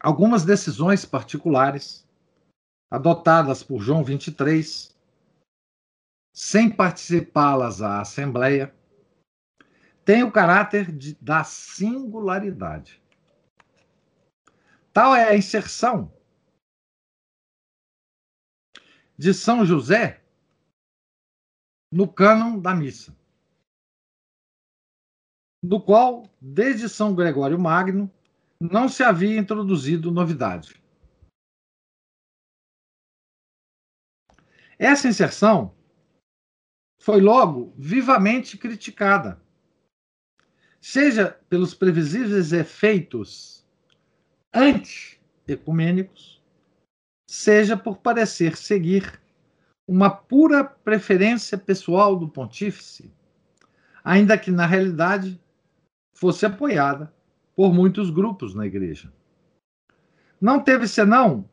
Algumas decisões particulares adotadas por João 23, sem participá-las à Assembleia, tem o caráter de, da singularidade. Tal é a inserção de São José no cânon da missa, do qual, desde São Gregório Magno, não se havia introduzido novidade. Essa inserção foi logo vivamente criticada seja pelos previsíveis efeitos anti-ecumênicos, seja por parecer seguir uma pura preferência pessoal do pontífice ainda que na realidade fosse apoiada por muitos grupos na igreja. Não teve senão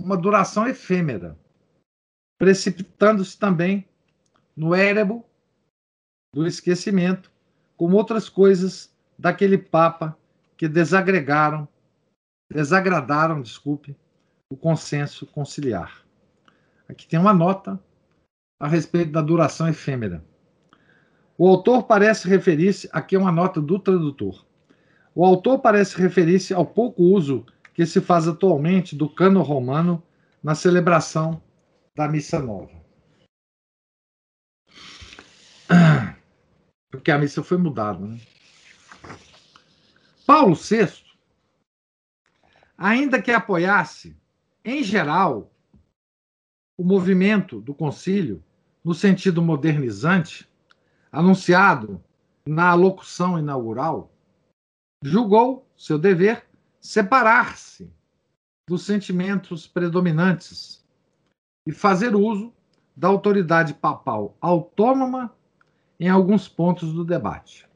uma duração efêmera, precipitando-se também no érebo do esquecimento, como outras coisas daquele Papa que desagregaram, desagradaram, desculpe, o consenso conciliar. Aqui tem uma nota a respeito da duração efêmera. O autor parece referir-se, aqui é uma nota do tradutor. O autor parece referir-se ao pouco uso que se faz atualmente do cano romano na celebração da missa nova. Porque a missa foi mudada. Né? Paulo VI, ainda que apoiasse, em geral, o movimento do concílio no sentido modernizante, anunciado na alocução inaugural, julgou seu dever separar-se dos sentimentos predominantes e fazer uso da autoridade papal autônoma em alguns pontos do debate.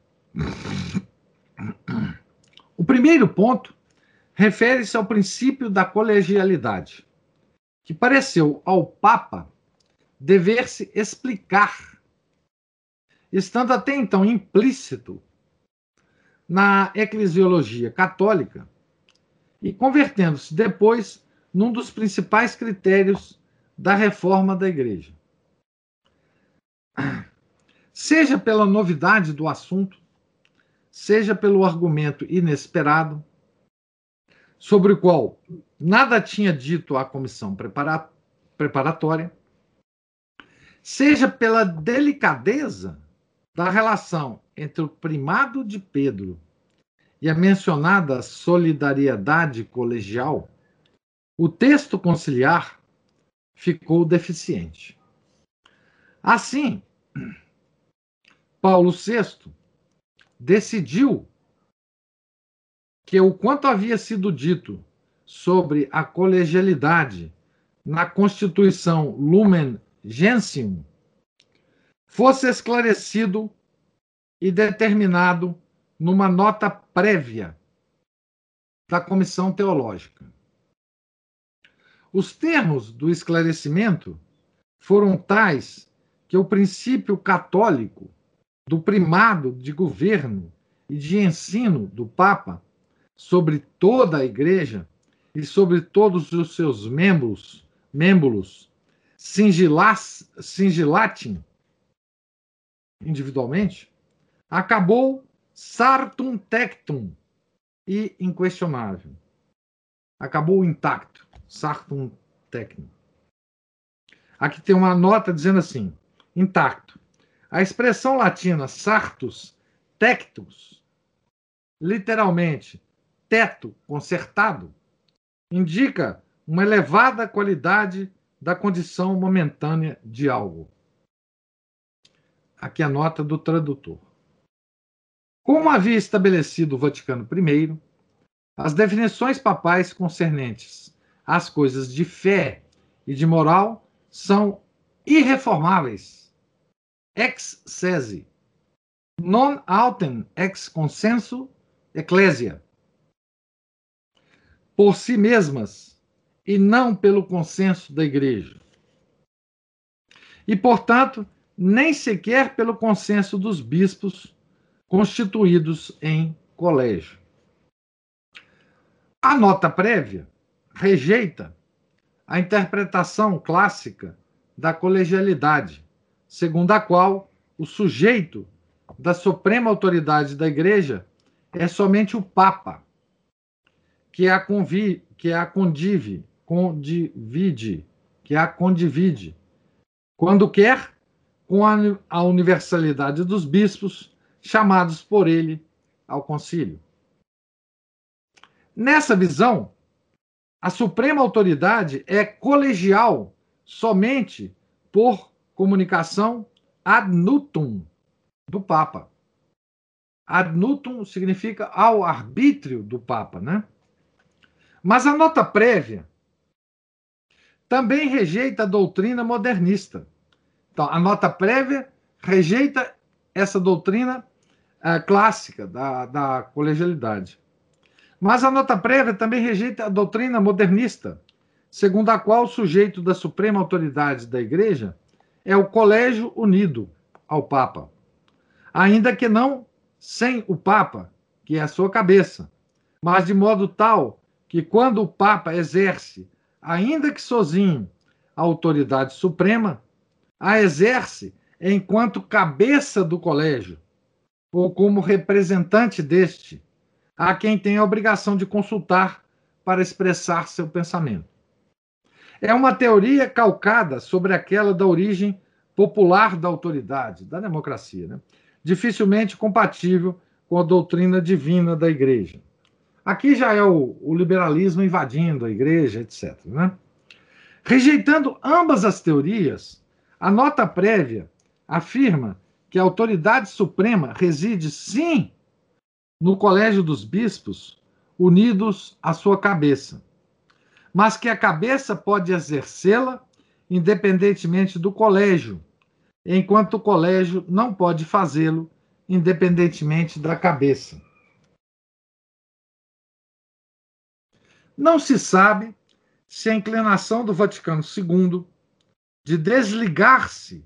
O primeiro ponto refere-se ao princípio da colegialidade, que pareceu ao Papa dever se explicar, estando até então implícito na eclesiologia católica e convertendo-se depois num dos principais critérios da reforma da Igreja. Seja pela novidade do assunto, seja pelo argumento inesperado, sobre o qual nada tinha dito a comissão preparatória, seja pela delicadeza da relação entre o primado de Pedro e a mencionada solidariedade colegial, o texto conciliar ficou deficiente. Assim, Paulo VI decidiu que o quanto havia sido dito sobre a colegialidade na Constituição Lumen Gentium fosse esclarecido e determinado numa nota prévia da Comissão Teológica. Os termos do esclarecimento foram tais que o princípio católico do primado de governo e de ensino do Papa sobre toda a Igreja e sobre todos os seus membros, membros singilatim individualmente, acabou sartum tectum e inquestionável. Acabou intacto, sartum tectum. Aqui tem uma nota dizendo assim, intacto. A expressão latina sartus tectus, literalmente teto consertado, indica uma elevada qualidade da condição momentânea de algo. Aqui a nota do tradutor. Como havia estabelecido o Vaticano I, as definições papais concernentes às coisas de fé e de moral são irreformáveis. Ex sese. Non autem ex consenso ecclesia. Por si mesmas e não pelo consenso da igreja. E, portanto, nem sequer pelo consenso dos bispos constituídos em colégio. A nota prévia rejeita a interpretação clássica da colegialidade, segundo a qual o sujeito da suprema autoridade da Igreja é somente o Papa, que a convi, que a condive, condivide, que a condivide, quando quer com a, a universalidade dos bispos, chamados por ele ao concílio. Nessa visão, a suprema autoridade é colegial somente por comunicação ad nutum do Papa. Ad nutum significa ao arbítrio do Papa, né? Mas a nota prévia também rejeita a doutrina modernista então, a nota prévia rejeita essa doutrina é, clássica da, da colegialidade. Mas a nota prévia também rejeita a doutrina modernista, segundo a qual o sujeito da suprema autoridade da Igreja é o colégio unido ao Papa, ainda que não sem o Papa, que é a sua cabeça, mas de modo tal que quando o Papa exerce, ainda que sozinho, a autoridade suprema, a exerce enquanto cabeça do colégio, ou como representante deste, a quem tem a obrigação de consultar para expressar seu pensamento. É uma teoria calcada sobre aquela da origem popular da autoridade, da democracia, né? dificilmente compatível com a doutrina divina da igreja. Aqui já é o, o liberalismo invadindo a igreja, etc. Né? Rejeitando ambas as teorias, a nota prévia afirma que a autoridade suprema reside, sim, no colégio dos bispos, unidos à sua cabeça, mas que a cabeça pode exercê-la independentemente do colégio, enquanto o colégio não pode fazê-lo independentemente da cabeça. Não se sabe se a inclinação do Vaticano II de desligar-se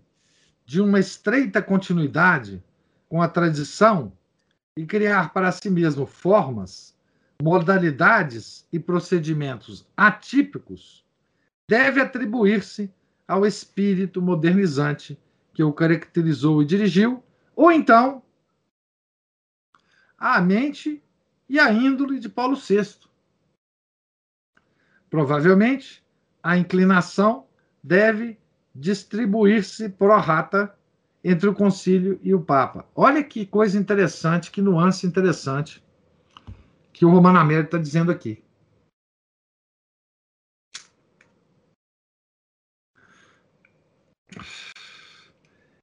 de uma estreita continuidade com a tradição e criar para si mesmo formas, modalidades e procedimentos atípicos deve atribuir-se ao espírito modernizante que o caracterizou e dirigiu, ou então à mente e à índole de Paulo VI. Provavelmente, a inclinação deve distribuir-se pro rata entre o concílio e o Papa. Olha que coisa interessante, que nuance interessante que o Romano Américo está dizendo aqui.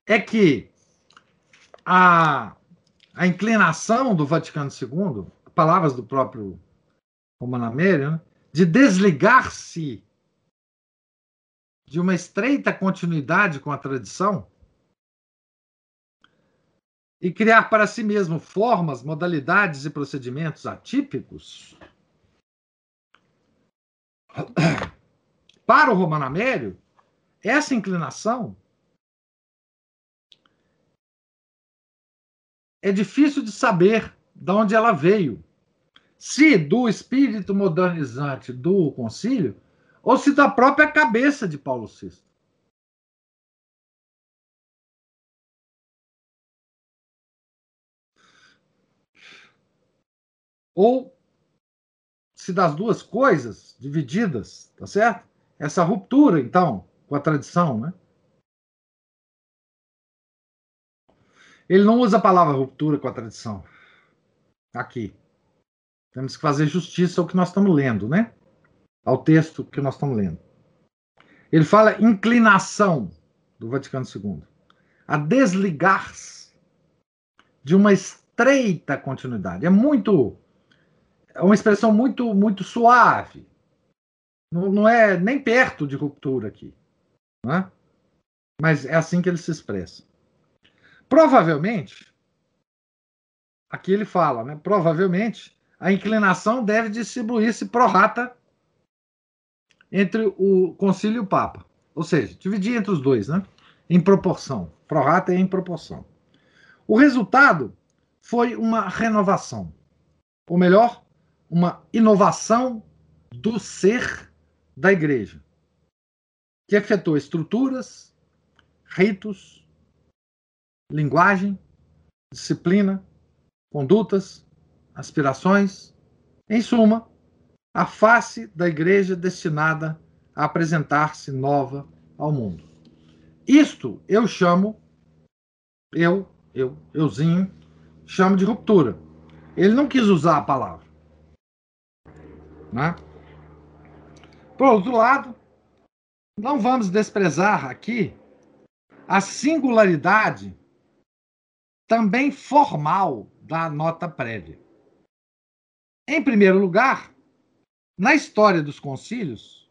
É que a, a inclinação do Vaticano II, palavras do próprio Romano Américo, né, de desligar-se de uma estreita continuidade com a tradição, e criar para si mesmo formas, modalidades e procedimentos atípicos, para o Romano Amério, essa inclinação é difícil de saber de onde ela veio. Se do espírito modernizante do concílio, ou se da própria cabeça de Paulo VI. Ou se das duas coisas divididas, tá certo? Essa ruptura, então, com a tradição, né? Ele não usa a palavra ruptura com a tradição. Aqui. Temos que fazer justiça ao que nós estamos lendo, né? Ao texto que nós estamos lendo. Ele fala inclinação do Vaticano II a desligar-se de uma estreita continuidade. É muito é uma expressão muito, muito suave. Não, não é nem perto de ruptura aqui. Né? Mas é assim que ele se expressa. Provavelmente, aqui ele fala, né? Provavelmente a inclinação deve distribuir-se pro rata entre o concílio e o papa. Ou seja, dividir entre os dois, né? Em proporção. Pro rata é em proporção. O resultado foi uma renovação. Ou melhor, uma inovação do ser da igreja, que afetou estruturas, ritos, linguagem, disciplina, condutas, aspirações, em suma, a face da igreja destinada a apresentar-se nova ao mundo. Isto eu chamo, eu, eu, euzinho, chamo de ruptura. Ele não quis usar a palavra. Né? Por outro lado, não vamos desprezar aqui a singularidade também formal da nota prévia. Em primeiro lugar, na história dos concílios,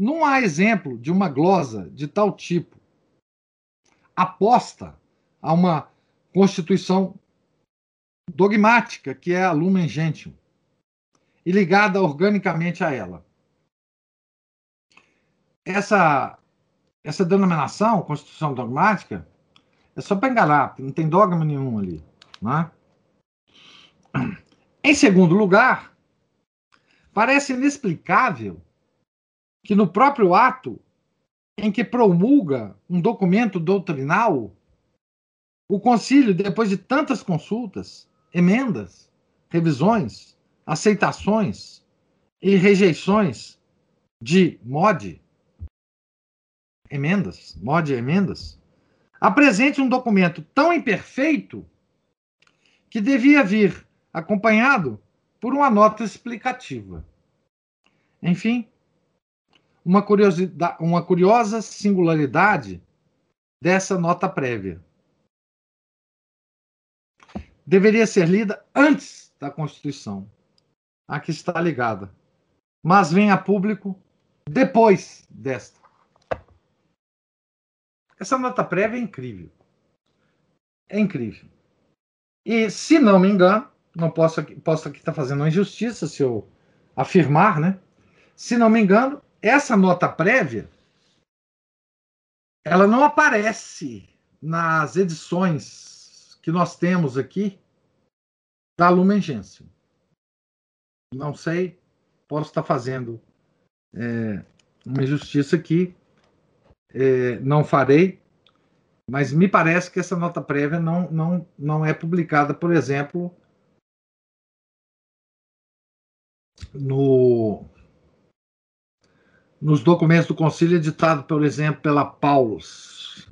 não há exemplo de uma glosa de tal tipo aposta a uma constituição dogmática, que é a Lumen Gentium, e ligada organicamente a ela. Essa, essa denominação, constituição dogmática, é só para enganar, não tem dogma nenhum ali. Né? Em segundo lugar, parece inexplicável que no próprio ato em que promulga um documento doutrinal, o concílio, depois de tantas consultas, emendas, revisões, aceitações e rejeições de mod, emendas, mod emendas, apresente um documento tão imperfeito que devia vir acompanhado por uma nota explicativa. Enfim, uma, curiosidade, uma curiosa singularidade dessa nota prévia. Deveria ser lida antes da Constituição. Aqui está ligada. Mas vem a público depois desta. Essa nota prévia é incrível. É incrível. E, se não me engano, não posso, posso aqui estar fazendo uma injustiça se eu afirmar, né? Se não me engano, essa nota prévia ela não aparece nas edições que nós temos aqui da Lumen Gentium. Não sei, posso estar fazendo é, uma injustiça aqui, é, não farei, mas me parece que essa nota prévia não, não, não é publicada, por exemplo, no, nos documentos do concílio editado, por exemplo, pela Paulus.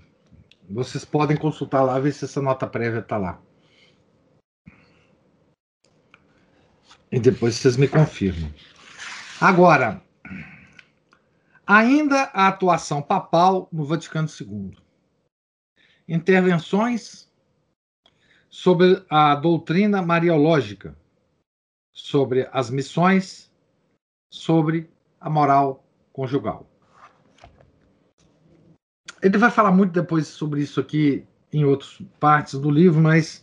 Vocês podem consultar lá, ver se essa nota prévia está lá. E depois vocês me confirmam. Agora, ainda a atuação papal no Vaticano II intervenções sobre a doutrina mariológica, sobre as missões, sobre a moral conjugal. Ele vai falar muito depois sobre isso aqui em outras partes do livro, mas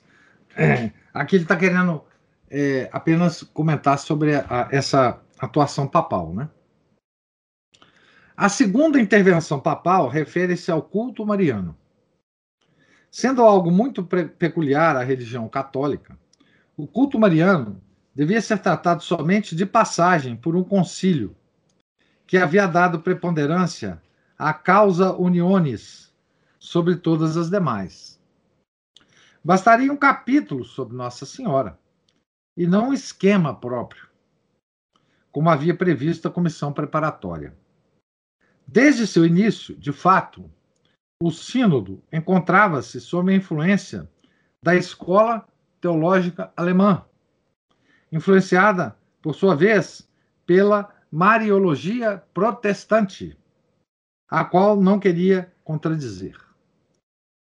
é, aqui ele está querendo é, apenas comentar sobre a, essa atuação papal, né? A segunda intervenção papal refere-se ao culto mariano. Sendo algo muito peculiar à religião católica, o culto mariano devia ser tratado somente de passagem por um concílio que havia dado preponderância à causa unionis sobre todas as demais. Bastaria um capítulo sobre Nossa Senhora, e não um esquema próprio, como havia previsto a comissão preparatória. Desde seu início, de fato, o Sínodo encontrava-se sob a influência da escola teológica alemã, influenciada, por sua vez, pela Mariologia protestante, a qual não queria contradizer.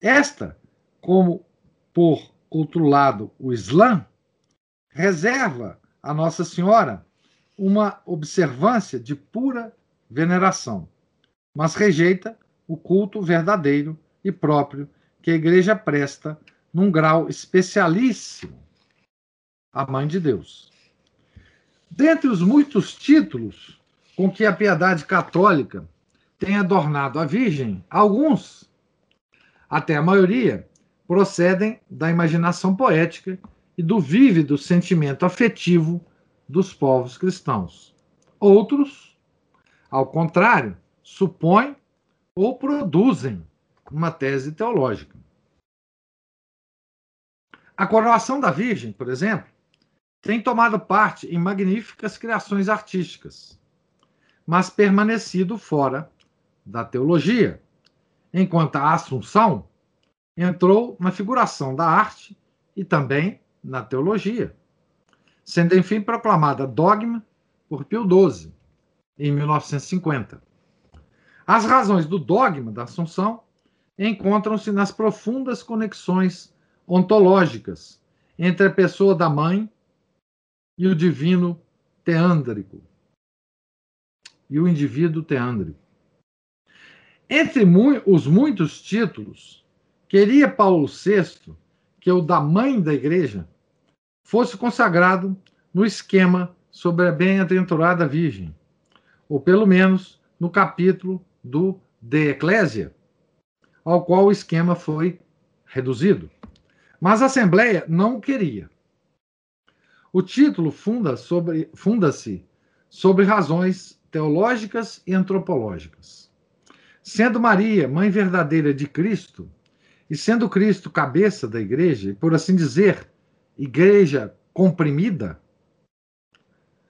Esta, como por outro lado o Islã, reserva a Nossa Senhora uma observância de pura veneração, mas rejeita o culto verdadeiro e próprio que a igreja presta num grau especialíssimo à Mãe de Deus. Dentre os muitos títulos com que a piedade católica tem adornado a Virgem, alguns, até a maioria, procedem da imaginação poética e do vívido sentimento afetivo dos povos cristãos. Outros, ao contrário, supõem ou produzem uma tese teológica. A coroação da Virgem, por exemplo, tem tomado parte em magníficas criações artísticas, mas permanecido fora da teologia, enquanto a Assunção entrou na figuração da arte e também na teologia, sendo enfim proclamada dogma por Pio XII, em 1950. As razões do dogma da Assunção encontram-se nas profundas conexões ontológicas entre a pessoa da mãe e o divino teândrico e o indivíduo teândrico. Entre os muitos títulos, queria Paulo VI que o da mãe da igreja fosse consagrado no esquema sobre a bem-aventurada Virgem, ou pelo menos no capítulo do De Eclésia, ao qual o esquema foi reduzido. Mas a Assembleia não queria. O título funda-se sobre, funda sobre razões teológicas e antropológicas. Sendo Maria mãe verdadeira de Cristo, e sendo Cristo cabeça da igreja, por assim dizer, igreja comprimida,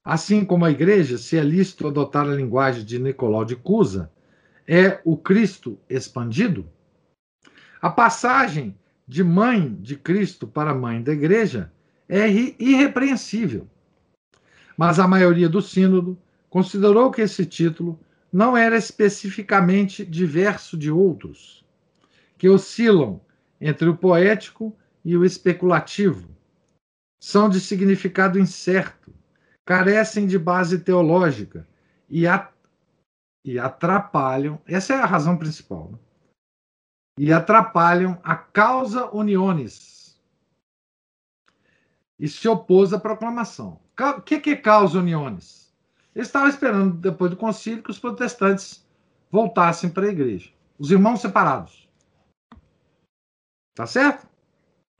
assim como a igreja, se é lícito adotar a linguagem de Nicolau de Cusa, é o Cristo expandido, a passagem de mãe de Cristo para mãe da igreja é irrepreensível. Mas a maioria do sínodo considerou que esse título não era especificamente diverso de outros, que oscilam entre o poético e o especulativo. São de significado incerto, carecem de base teológica e, a, e atrapalham essa é a razão principal né? e atrapalham a causa uniones e se opôs à proclamação. O que, que é causa uniones? Eles estavam esperando, depois do concílio, que os protestantes voltassem para a igreja. Os irmãos separados. Tá certo?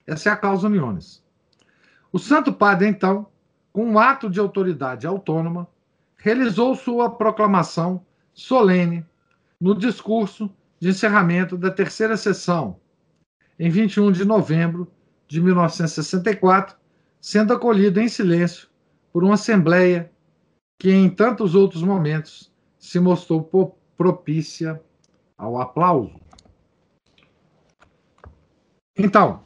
Essa é a causa uniones. O Santo Padre, então, com um ato de autoridade autônoma, realizou sua proclamação solene no discurso de encerramento da terceira sessão, em 21 de novembro de 1964, sendo acolhido em silêncio por uma Assembleia que, em tantos outros momentos, se mostrou propícia ao aplauso. Então,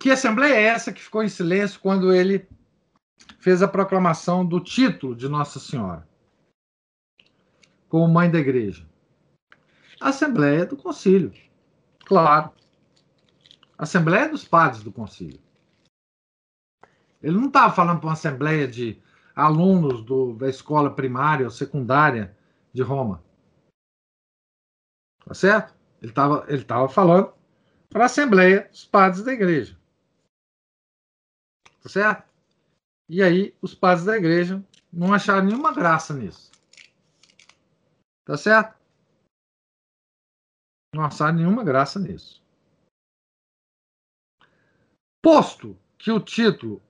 que Assembleia é essa que ficou em silêncio quando ele fez a proclamação do título de Nossa Senhora como mãe da igreja? Assembleia do Concílio, claro. Assembleia dos Padres do Concílio. Ele não estava falando para uma assembleia de alunos do, da escola primária ou secundária de Roma. Tá certo? Ele estava ele tava falando para a assembleia dos padres da igreja. Tá certo? E aí os padres da igreja não acharam nenhuma graça nisso. Tá certo? Não acharam nenhuma graça nisso. Posto que o título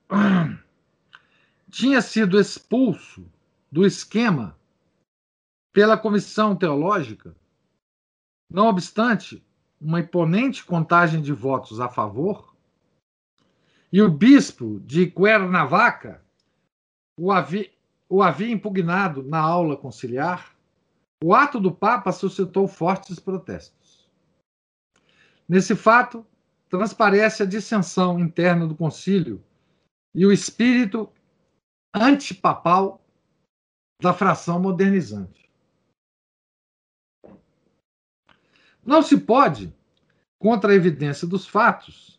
tinha sido expulso do esquema pela comissão teológica, não obstante uma imponente contagem de votos a favor, e o bispo de Cuernavaca o havia, o havia impugnado na aula conciliar, o ato do Papa suscitou fortes protestos. Nesse fato, transparece a dissensão interna do concílio e o espírito antipapal da fração modernizante. Não se pode, contra a evidência dos fatos,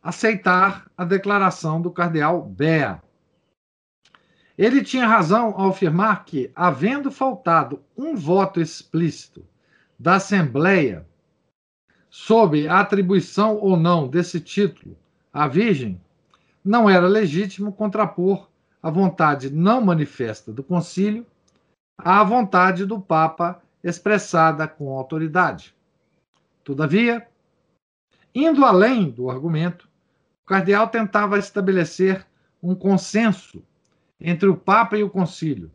aceitar a declaração do cardeal Bea. Ele tinha razão ao afirmar que, havendo faltado um voto explícito da Assembleia sob a atribuição ou não desse título à Virgem, não era legítimo contrapor a vontade não manifesta do concílio à vontade do Papa expressada com autoridade. Todavia, indo além do argumento, o cardeal tentava estabelecer um consenso entre o Papa e o concílio,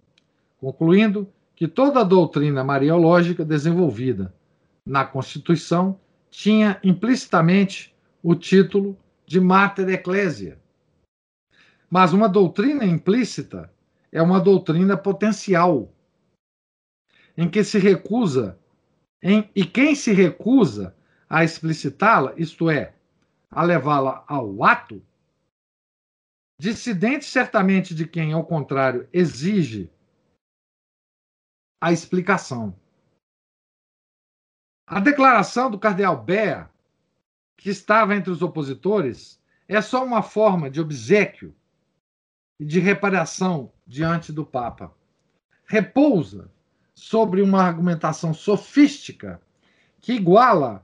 concluindo que toda a doutrina mariológica desenvolvida na Constituição tinha implicitamente o título de Mater Ecclesia. Mas uma doutrina implícita é uma doutrina potencial, em que se recusa, e quem se recusa a explicitá-la, isto é, a levá-la ao ato, dissidente certamente de quem, ao contrário, exige a explicação. A declaração do cardeal Bea, que estava entre os opositores, é só uma forma de obsequio e de reparação diante do Papa. Repousa sobre uma argumentação sofística que iguala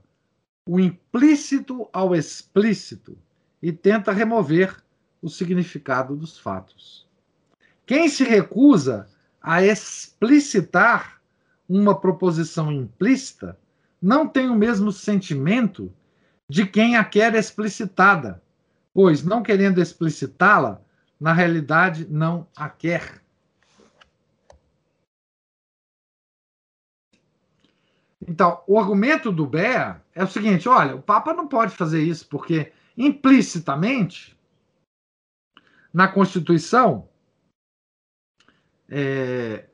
o implícito ao explícito e tenta remover o significado dos fatos. Quem se recusa a explicitar uma proposição implícita não tem o mesmo sentimento de quem a quer explicitada, pois, não querendo explicitá-la, na realidade não a quer. Então, o argumento do Bea é o seguinte: olha, o Papa não pode fazer isso, porque implicitamente, na Constituição, é,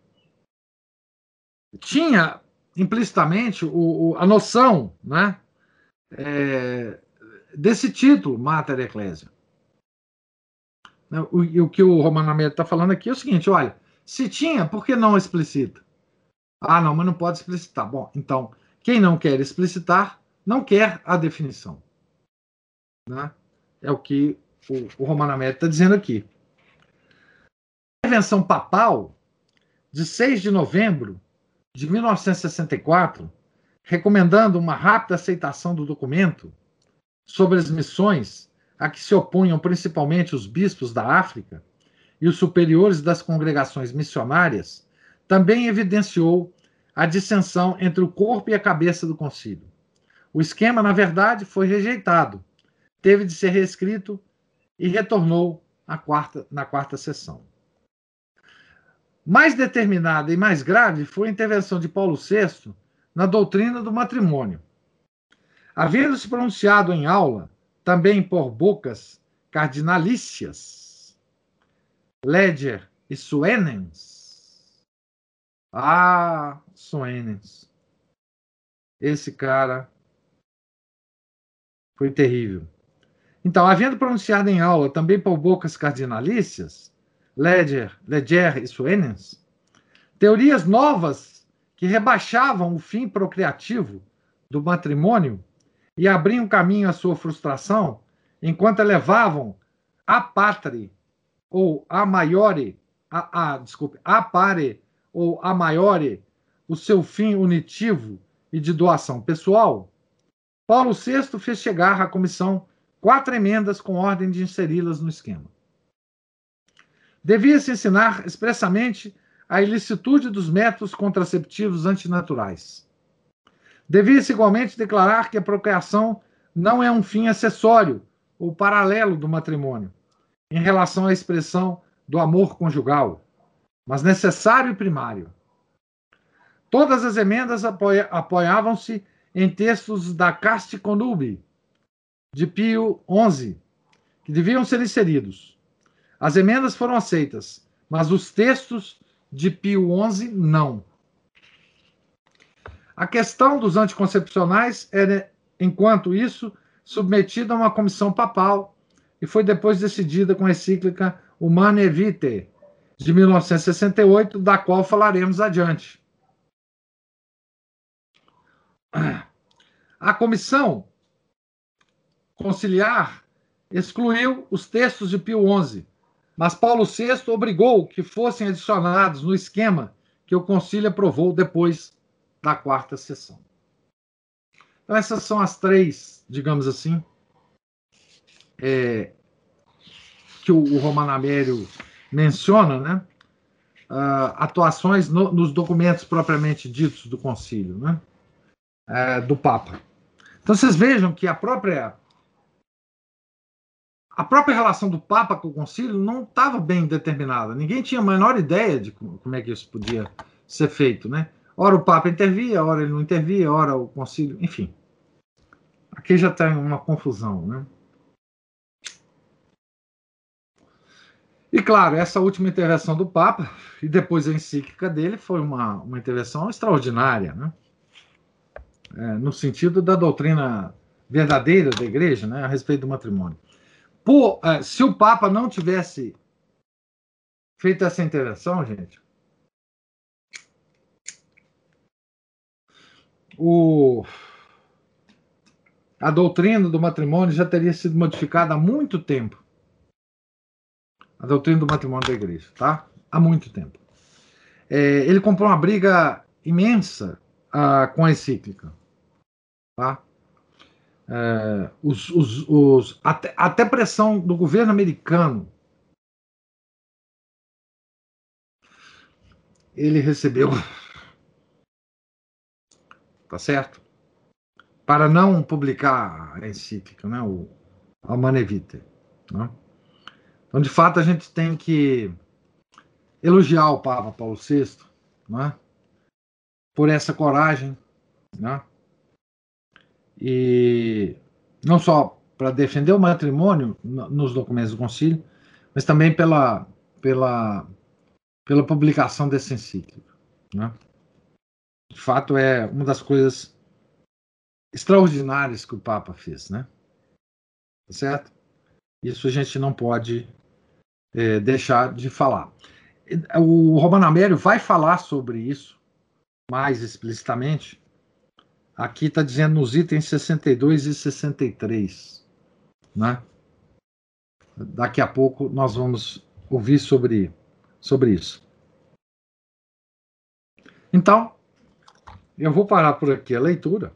tinha implicitamente o, o, a noção né, é, desse título, Mater Ecclesia. O, o que o Romano Amédio está falando aqui é o seguinte: olha, se tinha, por que não explicita? Ah, não, mas não pode explicitar. Bom, então, quem não quer explicitar, não quer a definição. Né? É o que o, o Romano Amédio está dizendo aqui. A intervenção papal, de 6 de novembro de 1964, recomendando uma rápida aceitação do documento sobre as missões a que se opunham principalmente os bispos da África e os superiores das congregações missionárias, também evidenciou a dissensão entre o corpo e a cabeça do concílio. O esquema, na verdade, foi rejeitado, teve de ser reescrito e retornou quarta, na quarta sessão. Mais determinada e mais grave foi a intervenção de Paulo VI na doutrina do matrimônio. Havendo se pronunciado em aula, também por bocas cardinalícias, Ledger e Suenens. Ah, Suenens. Esse cara foi terrível. Então, havendo pronunciado em aula também por bocas cardinalícias, Ledger, Ledger e Suenens, teorias novas que rebaixavam o fim procriativo do matrimônio e abriam caminho à sua frustração, enquanto elevavam a pátria ou a maiore, a, a, desculpe, a pare ou a maiore o seu fim unitivo e de doação pessoal, Paulo VI fez chegar à comissão quatro emendas com ordem de inseri-las no esquema. Devia-se ensinar expressamente a ilicitude dos métodos contraceptivos antinaturais. Devia-se igualmente declarar que a procriação não é um fim acessório ou paralelo do matrimônio, em relação à expressão do amor conjugal, mas necessário e primário. Todas as emendas apoiavam-se em textos da Casti Conubi, de Pio XI, que deviam ser inseridos. As emendas foram aceitas, mas os textos de Pio XI não. A questão dos anticoncepcionais era, enquanto isso, submetida a uma comissão papal e foi depois decidida com a encíclica Humane Vitae, de 1968, da qual falaremos adiante. A comissão conciliar excluiu os textos de Pio XI, mas Paulo VI obrigou que fossem adicionados no esquema que o concílio aprovou depois da quarta sessão. Então, essas são as três, digamos assim, é, que o, o Romano Amério menciona, né? Uh, atuações no, nos documentos propriamente ditos do concílio, né? Uh, do Papa. Então vocês vejam que a própria a própria relação do Papa com o Concílio não estava bem determinada. Ninguém tinha a menor ideia de como é que isso podia ser feito, né? Ora o Papa intervia, ora ele não intervia, ora o Concílio, enfim. Aqui já tem uma confusão, né? E claro, essa última intervenção do Papa, e depois a encíclica dele, foi uma, uma intervenção extraordinária, né? É, no sentido da doutrina verdadeira da igreja né, a respeito do matrimônio. Por, é, se o Papa não tivesse feito essa intervenção, gente, o, a doutrina do matrimônio já teria sido modificada há muito tempo. A doutrina do matrimônio da igreja, tá? Há muito tempo. É, ele comprou uma briga imensa ah, com a encíclica. Tá? é, os, os, os, até, até pressão do governo americano. Ele recebeu. Tá certo? Para não publicar a encíclica, né? O Almane Vitae. Né? Então, de fato, a gente tem que elogiar o Papa Paulo VI né? por essa coragem. Né? E não só para defender o matrimônio nos documentos do concílio, mas também pela, pela, pela publicação desse encíclica. Né? De fato, é uma das coisas extraordinárias que o Papa fez, né? Tá certo? Isso a gente não pode é, deixar de falar. O Romano Amério vai falar sobre isso mais explicitamente Aqui está dizendo nos itens 62 e 63. Né? Daqui a pouco nós vamos ouvir sobre, sobre isso. Então, eu vou parar por aqui a leitura.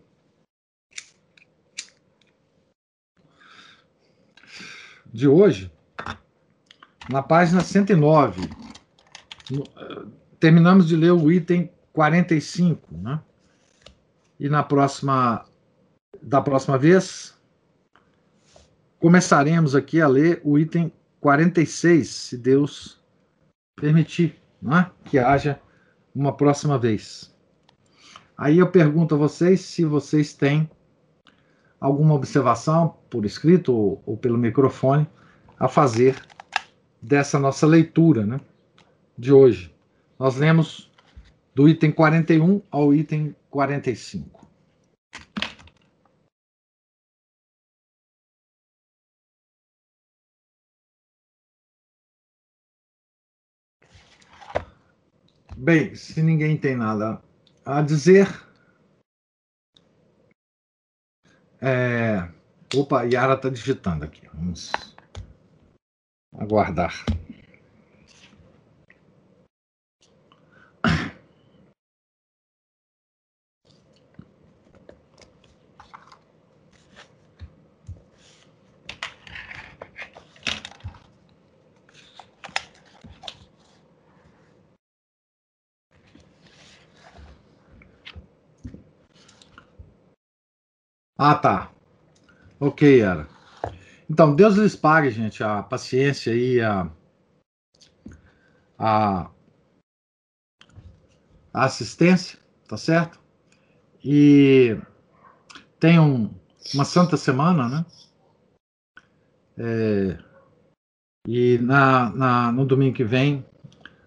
De hoje, na página 109. Terminamos de ler o item 45, né? E na próxima da próxima vez começaremos aqui a ler o item 46, se Deus permitir, né? que haja uma próxima vez. Aí eu pergunto a vocês se vocês têm alguma observação por escrito ou, ou pelo microfone a fazer dessa nossa leitura né, de hoje. Nós lemos do item 41 ao item 45. Bem, se ninguém tem nada a dizer. É... Opa, Yara está digitando aqui. Vamos aguardar. Ah, tá. Ok, era. Então, Deus lhes pague, gente, a paciência e a, a, a assistência, tá certo? E tenham uma santa semana, né? É, e na, na, no domingo que vem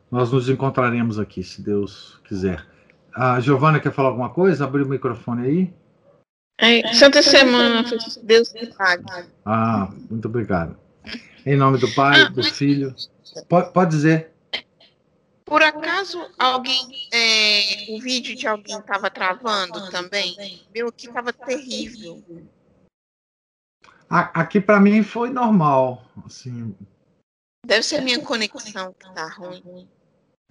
nós nos encontraremos aqui, se Deus quiser. A Giovana quer falar alguma coisa? Abriu o microfone aí. É, Santa Semana, Deus te pague. Ah, muito obrigado. Em nome do Pai, ah, do Filho. Pode, pode dizer. Por acaso alguém, é, o vídeo de alguém estava travando também? Meu aqui estava terrível. Aqui para mim foi normal, assim. Deve ser minha conexão que tá ruim.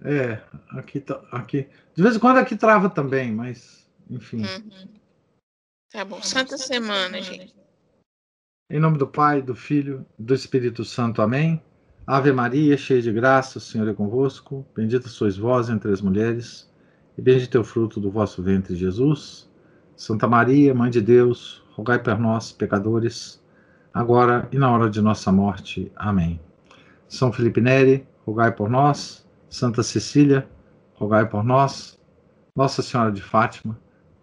É, aqui tá, aqui. De vez em quando aqui trava também, mas enfim. Uhum. Tá bom. Santa Semana, gente. Em nome do Pai, do Filho, do Espírito Santo. Amém. Ave Maria, cheia de graça, o Senhor é convosco. Bendita sois vós entre as mulheres, e bendito é o fruto do vosso ventre, Jesus. Santa Maria, Mãe de Deus, rogai por nós, pecadores, agora e na hora de nossa morte. Amém. São Felipe Neri, rogai por nós. Santa Cecília, rogai por nós. Nossa Senhora de Fátima,